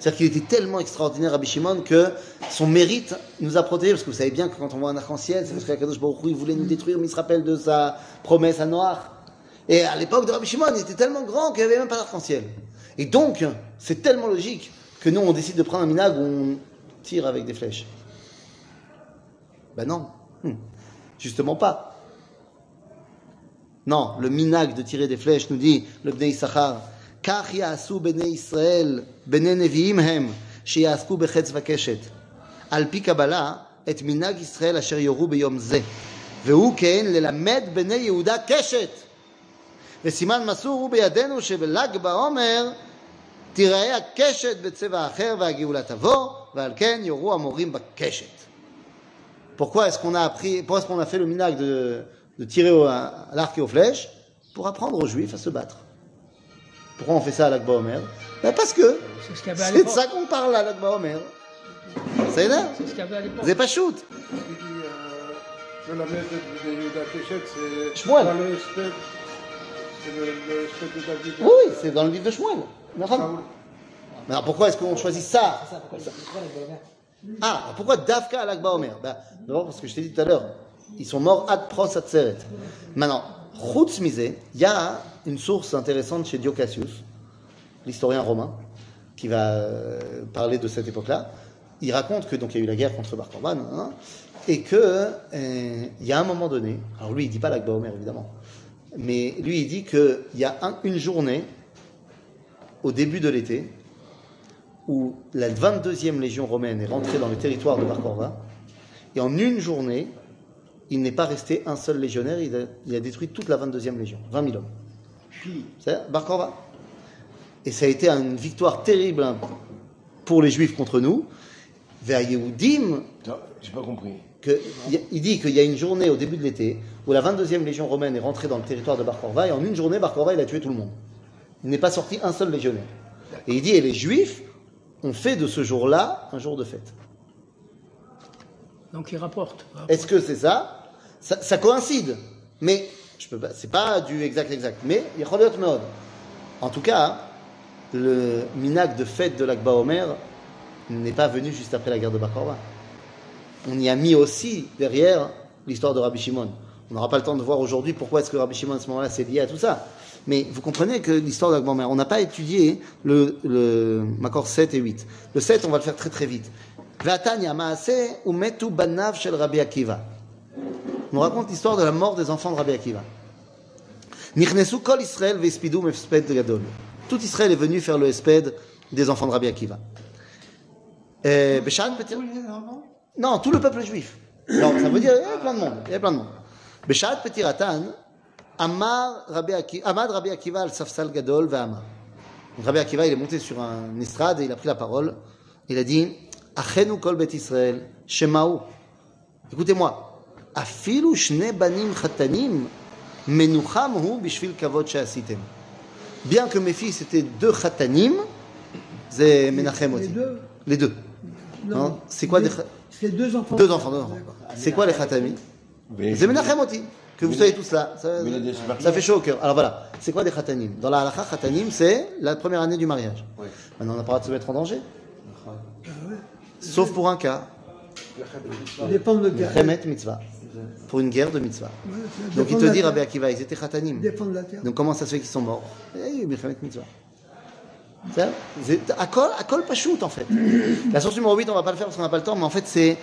C'est-à-dire qu'il était tellement extraordinaire, Rabbi Shimon, que son mérite nous a protégés. Parce que vous savez bien que quand on voit un arc-en-ciel, c'est parce Baruch Hu, il voulait nous détruire, mais il se rappelle de sa promesse à Noir. Et à l'époque de Rabbi Shimon, il était tellement grand qu'il n'y avait même pas d'arc-en-ciel. Et donc, c'est tellement logique que nous, on décide de prendre un minag où on tire avec des flèches. Ben non. Hmm. Justement pas. Non, le minag de tirer des flèches nous dit le Bnei Issachar, כך יעשו בני ישראל, בני נביאים הם, שיעסקו בחץ וקשת. על פי קבלה, את מנהג ישראל אשר יורו ביום זה. והוא כן ללמד בני יהודה קשת. וסימן מסור הוא בידינו שבל"ג בעומר תיראה הקשת בצבע אחר והגאולה תבוא, ועל כן יורו המורים בקשת. Pourquoi est-ce qu'on a appris, pourquoi est-ce qu'on a fait le minag de, de tirer au- à l'arc et aux flèches Pour apprendre aux juifs à se battre. Pourquoi on fait ça à l'Akba Omer ben Parce que C'est ce à c'est de ça qu'on parle à l'Akba Omer. Ça y est là C'est ce qu'il y avait à l'époque. Vous n'avez pas shoot Je la mets de Yehuda Keshet, c'est Shmuel. dans le step, c'est le, le step de David. Oui, c'est dans le livre de Shmuel. Mais alors pourquoi est-ce qu'on choisit ça C'est Ah, pourquoi Davka al Akba Omer bah, D'abord parce que je t'ai dit tout à l'heure, ils sont morts ad pros ad seret. Maintenant, il y a une source intéressante chez Dio Cassius, l'historien romain, qui va euh, parler de cette époque-là. Il raconte que donc il y a eu la guerre contre Bar Korban, hein, et que euh, il y a un moment donné, alors lui il dit pas l'Akba Omer évidemment, mais lui il dit qu'il y a un- une journée au début de l'été où la 22e légion romaine est rentrée dans le territoire de Bar Korba, et en une journée, il n'est pas resté un seul légionnaire, il a, il a détruit toute la 22e légion, 20 000 hommes. C'est Bar Korba. Et ça a été une victoire terrible pour les Juifs contre nous. Vers Yehudim, J'ai pas compris. que, il dit qu'il y a une journée au début de l'été où la 22e légion romaine est rentrée dans le territoire de Bar Korba, et en une journée, Bar Korba, il a tué tout le monde. Il n'est pas sorti un seul légionnaire. Et il dit, et les Juifs ont fait de ce jour-là un jour de fête. Donc il rapporte. Est-ce que c'est ça, ça coïncide. Mais, je peux pas, c'est pas du exact exact. Mais, il Meod. En tout cas, le minag de fête de l'Akba Omer n'est pas venu juste après la guerre de Bar Korba. On y a mis aussi derrière l'histoire de Rabbi Shimon. On n'aura pas le temps de voir aujourd'hui pourquoi est-ce que Rabbi Shimon à ce moment-là s'est lié à tout ça. Mais vous comprenez que l'histoire de l'Akba Omer, on n'a pas étudié le, le Makor 7 et 8. Le 7, on va le faire très très vite. Banav shel Rabbi Akiva. On nous raconte l'histoire de la mort des enfants de Rabbi Akiva. Nichnesu kol Israël gadol. Tout Israël est venu faire le esped des enfants de Rabbi Akiva. Euh, Beshan, Non, tout le peuple juif. Non, ça veut dire, il y a plein de monde. Il y a plein de monde. Beshat Petiratan, Amar Rabbi Akiva, Amad Rabbi Akiva al Safsal Gadol. Donc, Rabbi Akiva, il est monté sur un estrade et il a pris la parole. Il a dit, Achenu kol bet Israël, Shemaou. Écoutez-moi. Afilu shne banim chatanim, menucham hu bishvil kavod she'asitem. Bien que mes fils étaient deux chatanim, c'est Menachem Les deux Les deux. Non. Hein, c'est quoi Les- des C'est deux enfants. Deux enfants, deux enfants. C'est quoi les chatamis C'est Menachem aussi. Que vous savez tous là. Ça, fait chaud au cœur. Alors voilà. C'est quoi des chatanim Dans la halakha, chatanim, c'est la première année du mariage. Maintenant, on n'a pas le droit de se mettre en danger. Sauf pour un cas. Dépendent de terre. Chemet mitzvah. Pour une guerre de mitzvah. Donc il te dit, Rabbi. Akiva, ils étaient terre. Donc comment ça se fait qu'ils sont morts Eh, Milchemet mitzvah. C'est À col, pachout en fait. La source numéro 8, on va pas le faire parce qu'on n'a pas le temps, mais en fait c'est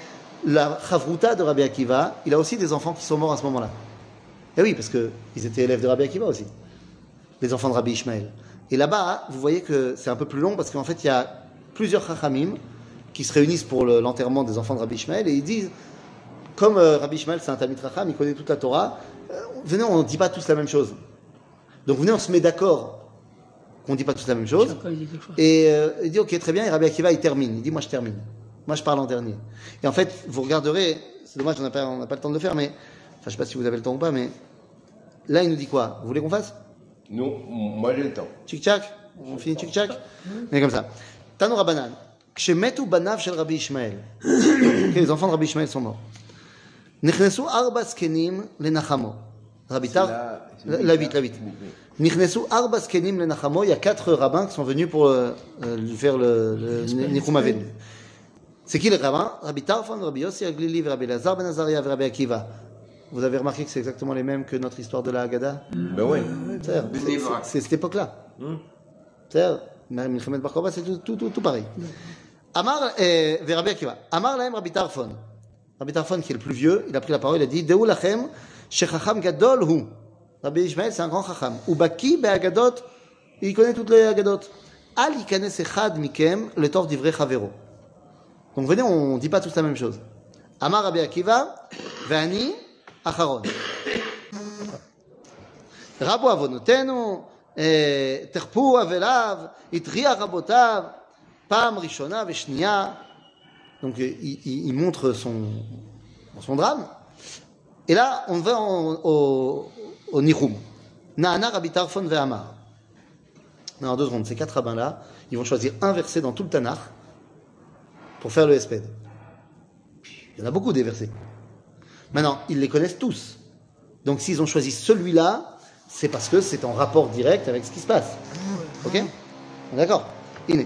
la chavruta de Rabbi Akiva. Il a aussi des enfants qui sont morts à ce moment-là. Eh oui, parce qu'ils étaient élèves de Rabbi Akiva aussi. Les enfants de Rabbi Ishmael. Et là-bas, vous voyez que c'est un peu plus long parce qu'en fait il y a plusieurs chachamim qui se réunissent pour le- l'enterrement des enfants de Rabbi Ishmael et ils disent comme euh, Rabbi Ishmael, c'est un Talmid Racham, il connaît toute la Torah, euh, venez, on ne dit pas tous la même chose. Donc venez, on se met d'accord qu'on ne dit pas tous la même chose. Et euh, il dit, ok, très bien, et Rabbi Akiva, il termine. Il dit, moi, je termine. Moi, je parle en dernier. Et en fait, vous regarderez, c'est dommage, on n'a pas, on n'a pas le temps de le faire, mais, enfin, je sais pas si vous avez le temps ou pas, mais là, il nous dit quoi? Vous voulez qu'on fasse? Non, moi j'ai le temps. Tchic-tchac On finit tchic-tchac Mais comme ça. Tano Rabbanan. Les enfants de Rabbi Ishmael sont morts. Nichnesu arba skenim lenachamo. Rabbi Tar. là, c'est La lui, la ça. 8, la 8. Oui, oui. Nichnesu arba skenim lenachamo. Il y a quatre rabbins qui sont venus pour euh, lui faire le. C'est qui les rabbins Rabbi Tarfon, Rabbi Yossi Aglili, Rabbi Lazar Ben Azaria, Rabbi Akiva. Vous avez remarqué que c'est exactement les mêmes que notre histoire de la Haggadah? Ben ouais. c'est- cette époque-là. Korba, c'est tout, tout, tout, tout pareil. Amar, euh, ve Rabbi Akiva. Amar lahem Rabbi Tarfon. Rabbi Tarfon, qui est le plus vieux, il a pris la parole, il a dit, Deu lachem, shechacham gadol hu. Rabbi Ishmael, c'est un grand chacham. Ubaki be'agadot, il connaît toutes les agadot. Al yikanes echad mikem, le tort d'ivrei chavero. Donc venez, on ne dit pas tous la même chose. Amar Rabbi Akiva, ve'ani acharon. רבו עוונותינו, אה, תרפו אבליו, התריע רבותיו, Pam Rishona Veshnia. Donc euh, il, montre son, son drame. Et là, on va au, au Nihum. Naana Rabbi Tarfon Ve'amar. Non, deux secondes, ces quatre rabbins-là, ils vont choisir un verset dans tout le Tanakh pour faire le Hesped. Il y en a beaucoup des versets. Maintenant, ils les connaissent tous. Donc s'ils ont choisi celui-là, c'est parce que c'est en rapport direct avec ce qui se passe. Ok? D'accord? Iné.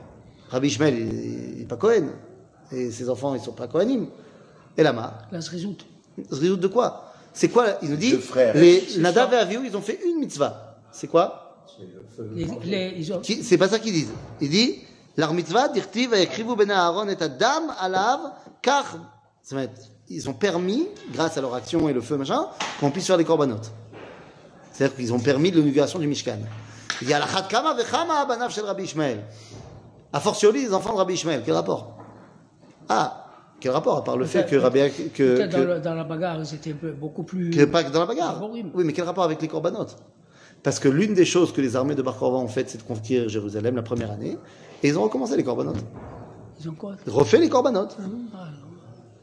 Rabbi Ishmael, il n'est pas Cohen. Et ses enfants, ils ne sont pas Kohanim. Et Lama Là, se résout. se résout de quoi? C'est quoi Il nous dit frères. les Nadav et Avihu, ils ont fait une mitzvah. C'est quoi? Les, les- ils ont- Qui- C'est pas ça qu'ils disent. Il dit leur mitzvah, dirtiv yakrivu ben Aaron et adam alav, car ils ont permis, grâce à leur action et le feu machin, qu'on puisse faire des corbanotes. C'est-à-dire qu'ils ont permis l'inauguration du Mishkan. Il y a la kama vechama banav shel Rabbi Ishmael. A fortiori, les enfants de Rabbi Ishmael. Quel rapport? Ah, quel rapport à part le fait que Rabbi que, peut-être que- dans, le- dans la bagarre, ils peu- beaucoup plus. que pas que dans la bagarre. Oui. Mais quel rapport avec les corbanotes Parce que l'une des choses que les armées de Bar ont faites, c'est de conquérir Jérusalem la première année, et ils ont recommencé les corbanotes. Ils ont quoi? Refait les corbanotes. Ah.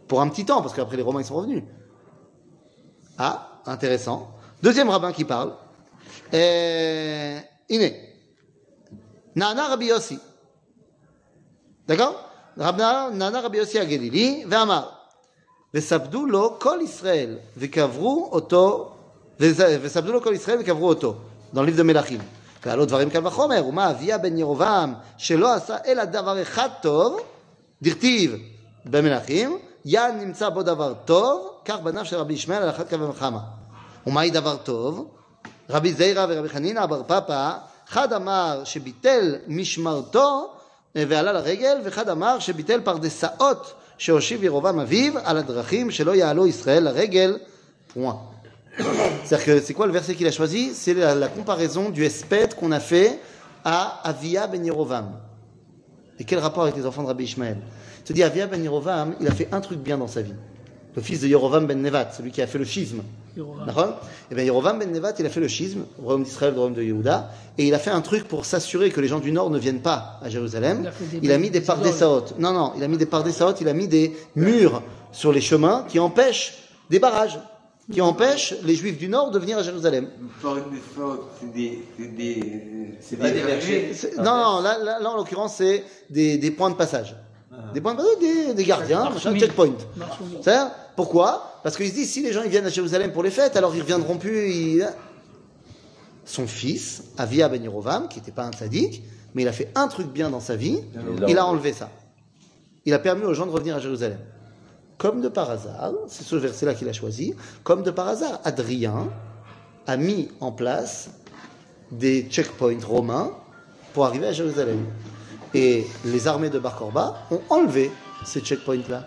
Pour un petit temps, parce qu'après les Romains ils sont revenus. Ah, intéressant. Deuxième rabbin qui parle. Euh, Iné. Nana Rabbi Yossi. D'accord Rabna- Nana Rabbi Yossi הגלילי, ואמר, וספדו לו כל ישראל, וקברו אותו, וזה- וספדו לו כל ישראל וקברו אותו, dans le livre de מלכים. ועלו דברים קל וחומר, ומה אביה בן ירבעם, שלא עשה אלא דבר אחד טוב, דכתיב במלכים, יען נמצא בו דבר טוב, כך בניו של רבי ישמעאל על אחת כמה וכמה. ומהי דבר טוב? רבי זיירא ורבי חנינא בר פפא, אחד אמר שביטל משמרתו אה, ועלה לרגל, ואחד אמר שביטל פרדסאות שהושיב ירובעם אביו על הדרכים שלא יעלו ישראל לרגל. Point. C'est-à-dire que c'est quoi le verset qu'il a choisi C'est la, la comparaison du espède qu'on a fait à Avia ben Yerovam. Et quel rapport avec les enfants de Rabbi Ishmael Il te dit, Avia ben Yerovam, il a fait un truc bien dans sa vie. Le fils de Yerovam ben Nevat, celui qui a fait le schisme. Et bien Yerovam ben Nevat, il a fait le schisme, au royaume d'Israël, au royaume de Yehuda, et il a fait un truc pour s'assurer que les gens du nord ne viennent pas à Jérusalem. Il a Il a mis des des pardessaot. Non, non, il a mis des pardessaot, il a mis des murs sur les chemins qui empêchent des barrages, qui empêchent les juifs du nord de venir à Jérusalem. C'est des. C'est des. C'est Pas des Non, non, là, là, là, en l'occurrence, c'est des, des points de passage. Des points de passage, des, des gardiens, Marche-mine. checkpoint. C'est-à-dire, pourquoi? Parce qu'ils se disent, si les gens ils viennent à Jérusalem pour les fêtes, alors ils reviendront plus. ils- Son fils, Avia Ben Yerovam, qui n'était pas un tzaddik, mais il a fait un truc bien dans sa vie, il a enlevé ça. Il a permis aux gens de revenir à Jérusalem. Comme de par hasard, c'est ce verset-là qu'il a choisi, comme de par hasard, Adrien a mis en place des checkpoints romains pour arriver à Jérusalem. Et les armées de Bar Korba ont enlevé ces checkpoints-là.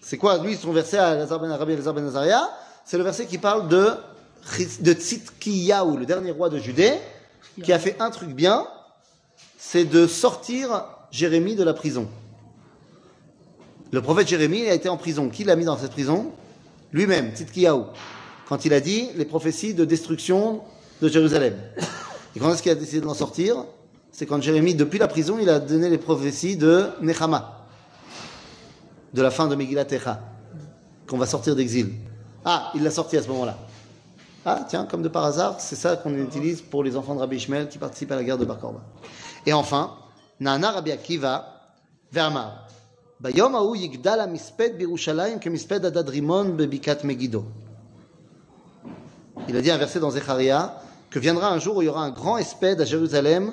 C'est quoi, lui, son verset à ben Rabbi Elazar ben Azaria C'est le verset qui parle de, de Tzidkiyahu, le dernier roi de Judée, qui a fait un truc bien, c'est de sortir Jérémie de la prison. Le prophète Jérémie a été en prison. Qui l'a mis dans cette prison Lui-même, Tzidkiyahu. Quand il a dit les prophéties de destruction de Jérusalem. Et quand est-ce qu'il a décidé de l'en sortir C'est quand Jérémie, depuis la prison, il a donné les prophéties de Nechama de la fin de Megillat Echa, qu'on va sortir d'exil. Ah, il l'a sorti à ce moment-là. Ah, tiens, comme de par hasard, c'est ça qu'on utilise pour les enfants de Rabbi Ishmael qui participent à la guerre de Bar Korba. Et enfin, Nana Rabbi Akiva, Vermar. ביום ההוא יגדל המספד בירושלים כמספד הדד רימון בבקעת מגידו. Il a dit un verset dans Zecharia que viendra un jour où il y aura un grand espède à Jérusalem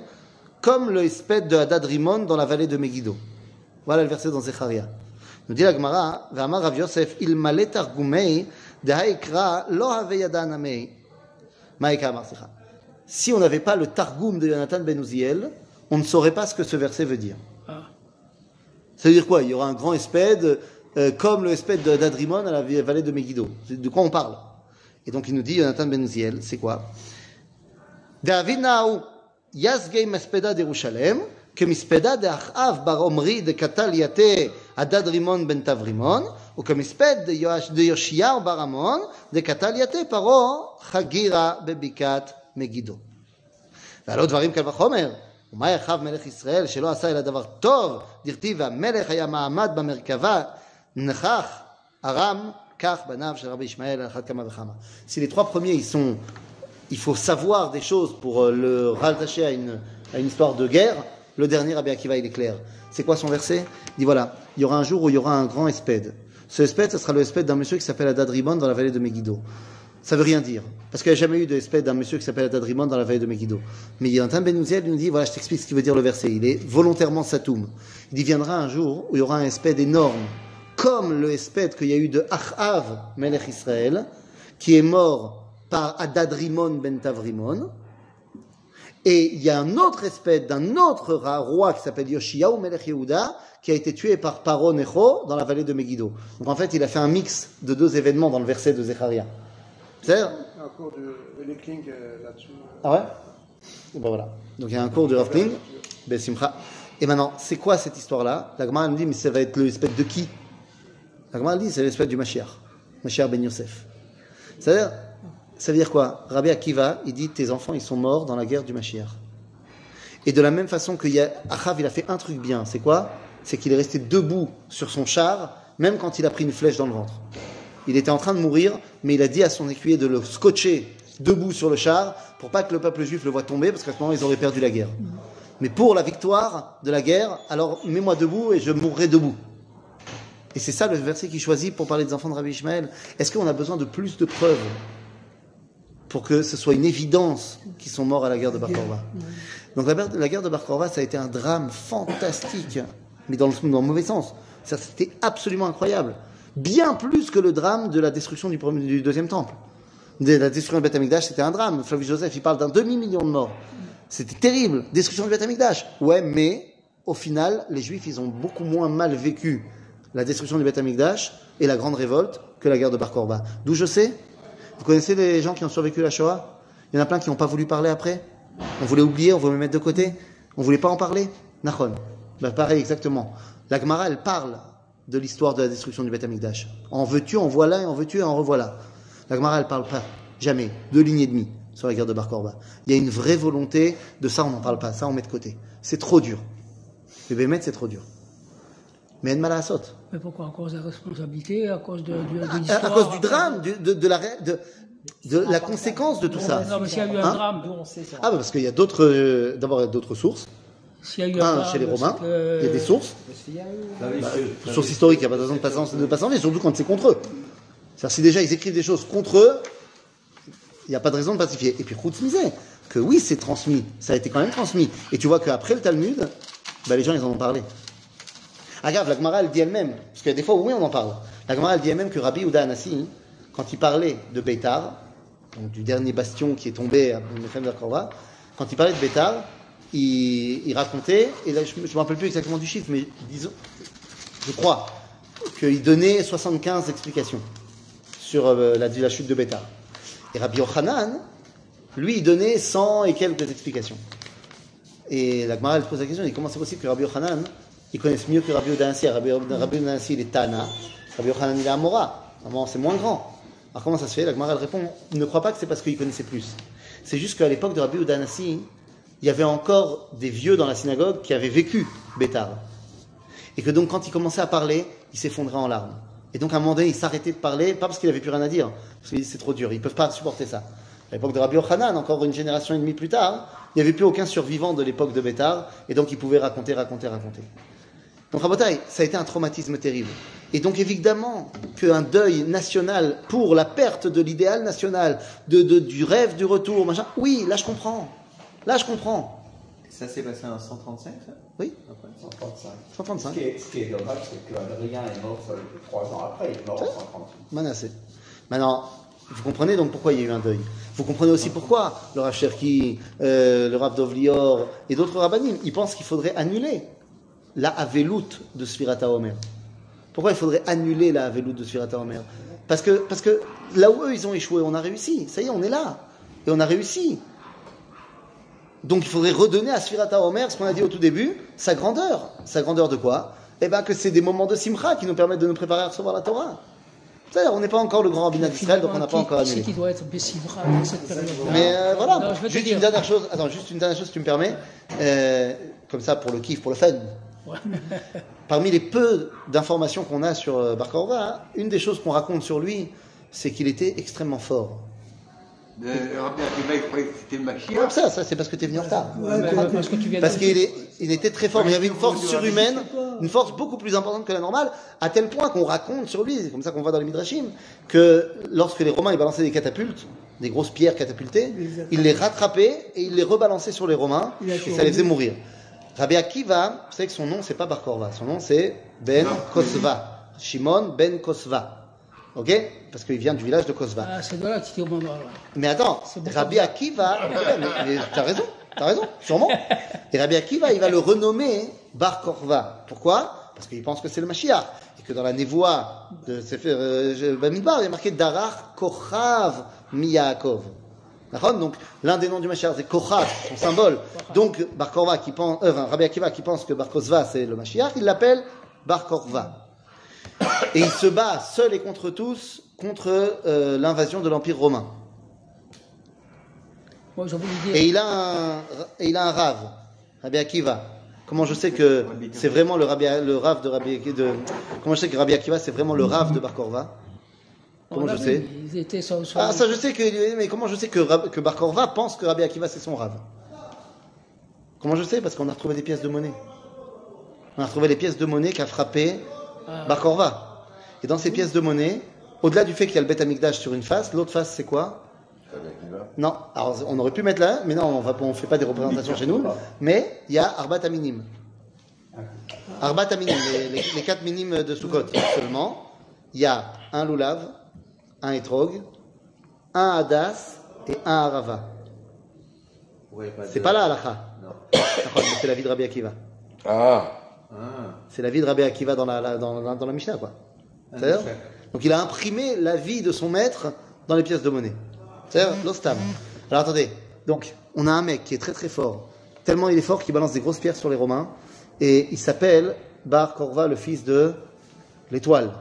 comme le espède de Hadad Rimon dans la vallée de Megiddo. Voilà le verset dans Zecharia. nous dit la Gemara, Vamar Rav Yosef, il malait argumei, dehaikra, lo have yadanamei. Maïka Marsecha. Si on n'avait pas le targum de Yonatan Ben Uziel, on ne saurait pas ce que ce verset veut dire. Ah. Ça veut dire quoi? Il y aura un grand espède, euh, comme le espède d'Adrimon à la vallée de Megiddo. De quoi on parle? Et donc il nous dit, Yonatan Ben Uziel, c'est quoi? David Naou, Yasgei Mespeda d'Erushalem, que Mispeda d'Achav Bar Omri de Kataliate. Adad Rimon ben Tavrimon, ou que Misped de Yosh- de Yoshiyahu bar Amon de Katal Yate paro Chagira bebikat Megiddo. ועל עוד דברים קל וחומר. ומה ירחב מלך ישראל שלא עשה אלא דבר טוב, דכתיב והמלך היה מעמד במרכבה, נכח ארם, כך בניו של רבי ישמעאל על אחת כמה וכמה. Si les trois premiers, ils sont, il faut savoir des choses pour euh, le rattacher à une, à une histoire de guerre, le dernier Rabbi Akiva, il est clair. C'est quoi son verset? Il dit voilà, il y aura un jour où il y aura un grand espède. Ce espède, ce sera le espède d'un monsieur qui s'appelle Adad Rimon dans la vallée de Megiddo. Ça veut rien dire. Parce qu'il n'y a jamais eu d'espèce d'un monsieur qui s'appelle Adad Rimon dans la vallée de Megiddo. Mais Yonatan Ben Uziel nous dit, voilà, je t'explique ce qui veut dire le verset. Il est volontairement satoum. Il dit, viendra un jour où il y aura un espède énorme, comme le espède qu'il y a eu de Achav, Melech Israël, qui est mort par Adad Rimon Ben Tavrimon. Et il y a un autre espède d'un autre roi qui s'appelle Yoshiyahu Melech Yehuda, qui a été tué par Paro Necho dans la vallée de Megiddo. Donc en fait, il a fait un mix de deux événements dans le verset de Zecharia. C'est Un cours de Elikling euh, là-dessus. ah ouais? Et ben voilà. Donc il y a un cours du Rav Kling, Ben Simcha. Et maintenant, c'est quoi cette histoire-là? La Gemara dit, mais ça va être le espèce de qui? La Gemara dit, c'est l'espèce du Mashiach. Mashiach Ben Yosef. C'est-à-dire, ça veut dire quoi? Rabbi Akiva, il dit, tes enfants, ils sont morts dans la guerre du Mashiach. Et de la même façon que Achav, il a fait un truc bien. C'est quoi? C'est qu'il est resté debout sur son char, même quand il a pris une flèche dans le ventre. Il était en train de mourir, mais il a dit à son écuyer de le scotcher debout sur le char pour pas que le peuple juif le voit tomber, parce qu'à ce moment, ils auraient perdu la guerre. Mais pour la victoire de la guerre, alors mets-moi debout et je mourrai debout. Et c'est ça le verset qu'il choisit pour parler des enfants de Rabbi Ishmael. Est-ce qu'on a besoin de plus de preuves? Pour que ce soit une évidence qu'ils sont morts à la guerre de Bar Korba Donc la, guerre- de Bar Korba, ça a été un drame fantastique, mais dans le, mauvais sens. C'était absolument incroyable. Bien plus que le drame de la destruction du, premier- du deuxième temple. De la destruction du Beth c'était un drame. Flavius Joseph, il parle d'un demi-million de morts. C'était terrible. Destruction du Beth. Ouais, mais au final, les Juifs, ils ont beaucoup moins mal vécu la destruction du Beth et la grande révolte que la guerre de Bar Korba. D'où je sais Vous connaissez les gens qui ont survécu à la Shoah? Il y en a plein qui n'ont pas voulu parler après On voulait oublier, on voulait mettre de côté On voulait pas en parler Nachon. Ben, pareil, exactement. La Gemara, elle parle de l'histoire de la destruction du Beth Amikdash. En veux-tu, en voilà, et en veux-tu, et en revoilà. La Gemara, elle parle pas, jamais, deux lignes et demie sur la guerre de Bar Korba. Il y a une vraie volonté de ça, on n'en parle pas, ça, on met de côté. C'est trop dur. Le Bémet, c'est trop dur. Mais elle mal à la saute. Mais pourquoi? À cause de la responsabilité, à cause de, de, de À, l'histoire à cause du drame, du- de, de la, ré- de, de la conséquence de tout ça. Non, mais s'il y a eu un Hein? drame, D'où on sait ça. Ah, bah parce qu'il y a d'autres, euh, d'abord, d'autres sources. s'il y a eu un Un, drame, chez les Romains, que- il y a des sources. Y a eu- vie, c'est- Sources historiques, il n'y a pas besoin de en- de passer en vie, surtout quand c'est contre eux. C'est-à-dire, si déjà ils écrivent des choses contre eux, il n'y a pas de raison de pacifier. Et puis, Routz misait que oui, c'est transmis, ça a été quand même transmis. Et tu vois qu'après le Talmud, bah, les gens, ils en ont parlé. Grave, la Gemara, elle dit elle-même, parce a des fois oui, on en parle. La Gemara, elle dit elle-même que Rabbi Ouda Anassi, quand il parlait de Beitar, du dernier bastion qui est tombé à Korva, quand il parlait de Beitar, il, racontait, et là, je ne me rappelle plus exactement du chiffre, mais disons, je crois, qu'il donnait 75 explications sur euh, la, chute de Beta. Et Rabbi Yochanan, lui, il donnait 100 et quelques explications. Et la Gemara, elle se pose la question, il dit, comment c'est possible que Rabbi Yochanan, il connaisse mieux que Rabbi Odansi Rabbi, Rabbi Odansi, il est Tana, Rabbi Yochanan, il est Amora. C'est moins grand. Alors comment ça se fait? La Gemara, elle répond, ne crois pas que c'est parce qu'il connaissait plus. C'est juste qu'à l'époque de Rabbi Odanasi, il y avait encore des vieux dans la synagogue qui avaient vécu Bétar. Et que donc, quand il commençait à parler, il s'effondrait en larmes. Et donc, à un moment donné, il s'arrêtait de parler, pas parce qu'il avait plus rien à dire, parce qu'il c'est trop dur, ils peuvent pas supporter ça. À l'époque de Rabbi Yochanan, encore une génération et demie plus tard, il n'y avait plus aucun survivant de l'époque de Bétar, et donc il pouvait raconter, raconter, raconter. Donc, Rabotai, ça a été un traumatisme terrible. Et donc, évidemment, qu'un deuil national pour la perte de l'idéal national, de, de- du rêve du retour, machin, oui, là je comprends. Là je comprends. Ça s'est passé en 135, ça? Oui, Après. 135. 135. Ce qui est, ce qui est dommage, c'est que Adrien est mort trois ans après, il est mort en 136. Manassé. Maintenant, vous comprenez donc pourquoi il y a eu un deuil. Vous comprenez aussi pourquoi le Rav Cherki, euh, le Rav Dovlior et d'autres rabbinim, ils pensent qu'il faudrait annuler la Avelout de Sfirata Omer. Pourquoi il faudrait annuler la veloute de Sfirata Omer parce que, parce que là où eux, ils ont échoué, on a réussi. Ça y est, on est là. Et on a réussi. Donc il faudrait redonner à Sfirata Omer, ce qu'on a dit au tout début, sa grandeur. Sa grandeur de quoi? Eh bien que c'est des moments de simcha qui nous permettent de nous préparer à recevoir la Torah. C'est-à-dire, on n'est pas encore le grand rabbinat d'Israël, donc on n'a pas encore annulé. qui doit être Bessivra dans cette période-là? Mais euh, voilà, Non, juste dire. une dernière chose, attends, juste une dernière chose, si tu me permets, Euh, comme ça pour le kiff, pour le fun. Ouais. Parmi les peu d'informations qu'on a sur euh, Bar une des choses qu'on raconte sur lui, c'est qu'il était extrêmement fort. Ouais, Mashiach. ça, ça c'est parce que tu es venu en retard. Parce qu'il est- il était très fort, mais il avait une force surhumaine, une force beaucoup plus importante que la normale, à tel point qu'on raconte sur lui, c'est comme ça qu'on voit dans les Midrashim, que lorsque les Romains ils balançaient des catapultes, des grosses pierres catapultées, il les rattrapait et il les rebalançait sur les Romains, et ça les faisait mourir. Rabbi Akiva, vous savez que son nom c'est pas Bar Korva, son nom c'est Ben Kosva, Shimon Ben Kosva. Ok? Parce qu'il vient du village de Kosva. Ah, c'est de là que tu au. Mais attends, Rabbi. Akiva, mais, mais t'as raison, t'as raison, sûrement. Et Rabbi Akiva, il va le renommer Bar Korva. Pourquoi? Parce qu'il pense que c'est le Mashiach. Et que dans la névoie de Sefer euh, Bamidbar, il y a marqué Darar Kochav Miyaakov. Donc, l'un des noms du Mashiach, c'est Kochav, son symbole. Donc, Bar Korva qui pense, euh, enfin, Rabbi Akiva qui pense que Bar Kozva, c'est le Mashiach, il l'appelle Bar Korva. Et il se bat seul et contre tous contre euh, l'invasion de l'Empire romain. Et il a un, et il a un rave, Rabbi Akiva. Comment je sais que c'est vraiment le, rabbi, le rave de Rabbi Akiva de, Comment je sais que Rabbi Akiva c'est vraiment le rave de Bar Korva? Comment je sais Ils étaient sur, sur- Ah ça je sais que mais comment je sais que, que Bar Korva pense que Rabbi Akiva c'est son rave Comment je sais? Parce qu'on a retrouvé des pièces de monnaie. On a retrouvé les pièces de monnaie qu'a frappé Ah. Bar Korva. Et dans ces pièces de monnaie, au-delà du fait qu'il y a le Beth Amikdash sur une face, l'autre face c'est quoi? Rabbi Akiva. non, alors on aurait pu mettre là, mais non, on va, on fait pas des représentations chez nous. Mais il y a Arbat Aminim. Arbat Aminim, les, les, les quatre minimes de Sukkot seulement. Il y a un Lulav, un Etrog, un Hadas et un Arava. Ouais, C'est de- pas la halakha. C'est la vie de Rabbi Akiva. Ah, Ah, C'est la vie de Rabbi Akiva dans la, la- dans, dans la Mishnah, quoi. échec. Donc il a imprimé la vie de son maître dans les pièces de monnaie. C'est-à-dire l'ostam. Alors attendez, donc on a un mec qui est très très fort, tellement il est fort qu'il balance des grosses pierres sur les Romains, et il s'appelle Bar Korva, le fils de l'étoile.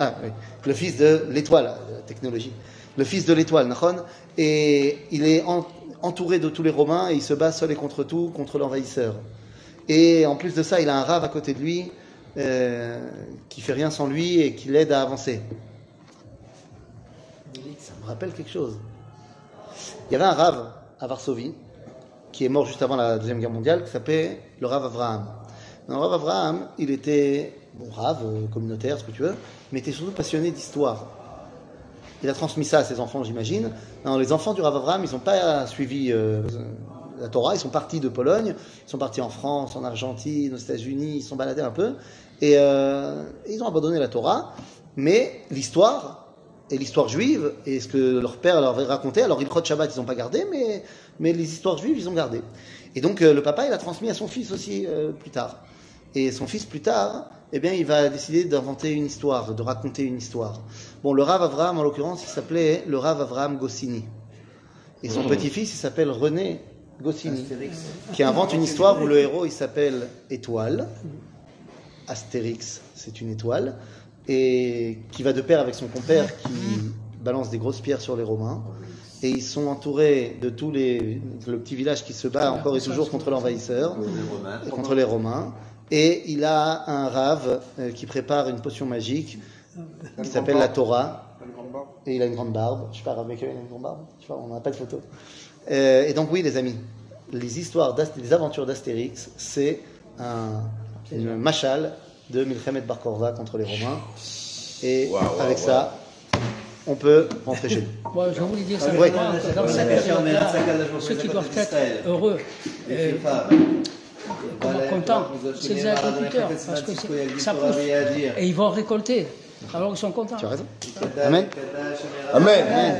Ah oui, le fils de l'étoile, la technologie. Le fils de l'étoile, Nachon, et il est en- entouré de tous les Romains et il se bat seul et contre tout, contre l'envahisseur. Et en plus de ça, il a un rave à côté de lui euh, qui fait rien sans lui et qui l'aide à avancer. Ça me rappelle quelque chose. Il y avait un rave à Varsovie qui est mort juste avant la deuxième guerre mondiale qui s'appelait le rave Avraham. Le rave Avraham, il était bon rave euh, communautaire, ce que tu veux, mais était surtout passionné d'histoire. Il a transmis ça à ses enfants, j'imagine. Les enfants du Rav Avraham, ils n'ont pas suivi euh, la Torah, ils sont partis de Pologne, ils sont partis en France, en Argentine, aux États-Unis, ils sont baladés un peu, et euh, ils ont abandonné la Torah, mais l'histoire, et l'histoire juive, et ce que leur père leur avait raconté, alors Ilkhot Shabbat, ils n'ont pas gardé, mais, mais les histoires juives, ils ont gardé. Et donc euh, le papa, il a transmis à son fils aussi euh, plus tard. Et son fils, plus tard, eh bien, il va décider d'inventer une histoire, de raconter une histoire. Bon, le Rav Avraham, en l'occurrence, il s'appelait le Rav Avraham Goscinny. Et son petit-fils, il s'appelle René Goscinny, qui invente une histoire où le héros, il s'appelle Étoile. Astérix, c'est une étoile. Et qui va de pair avec son compère qui balance des grosses pierres sur les Romains. Et ils sont entourés de tous les. le petit village qui se bat encore et toujours contre l'envahisseur Les Romains. et contre les Romains. Et il a un rave euh, qui prépare une potion magique qui s'appelle la Torah. Et il a une grande barbe. Je sais pas, Rav il a une grande barbe. Je sais pas, on n'a pas de photo. Euh, et donc oui, les amis, les histoires, les aventures d'Astérix, c'est un, une machal de Milchemet Bar Korva contre les Romains. Et avec ça, on peut rentrer chez nous. Moi, je voulais dire que dans cette Ouais. Ouais. ceux qui Ouais. doivent être heureux, euh, contents, c'est par agriculteurs, parce que ça pousse. Et ils vont récolter. Alors ils sont contents. Tu as raison. Amen. Amen.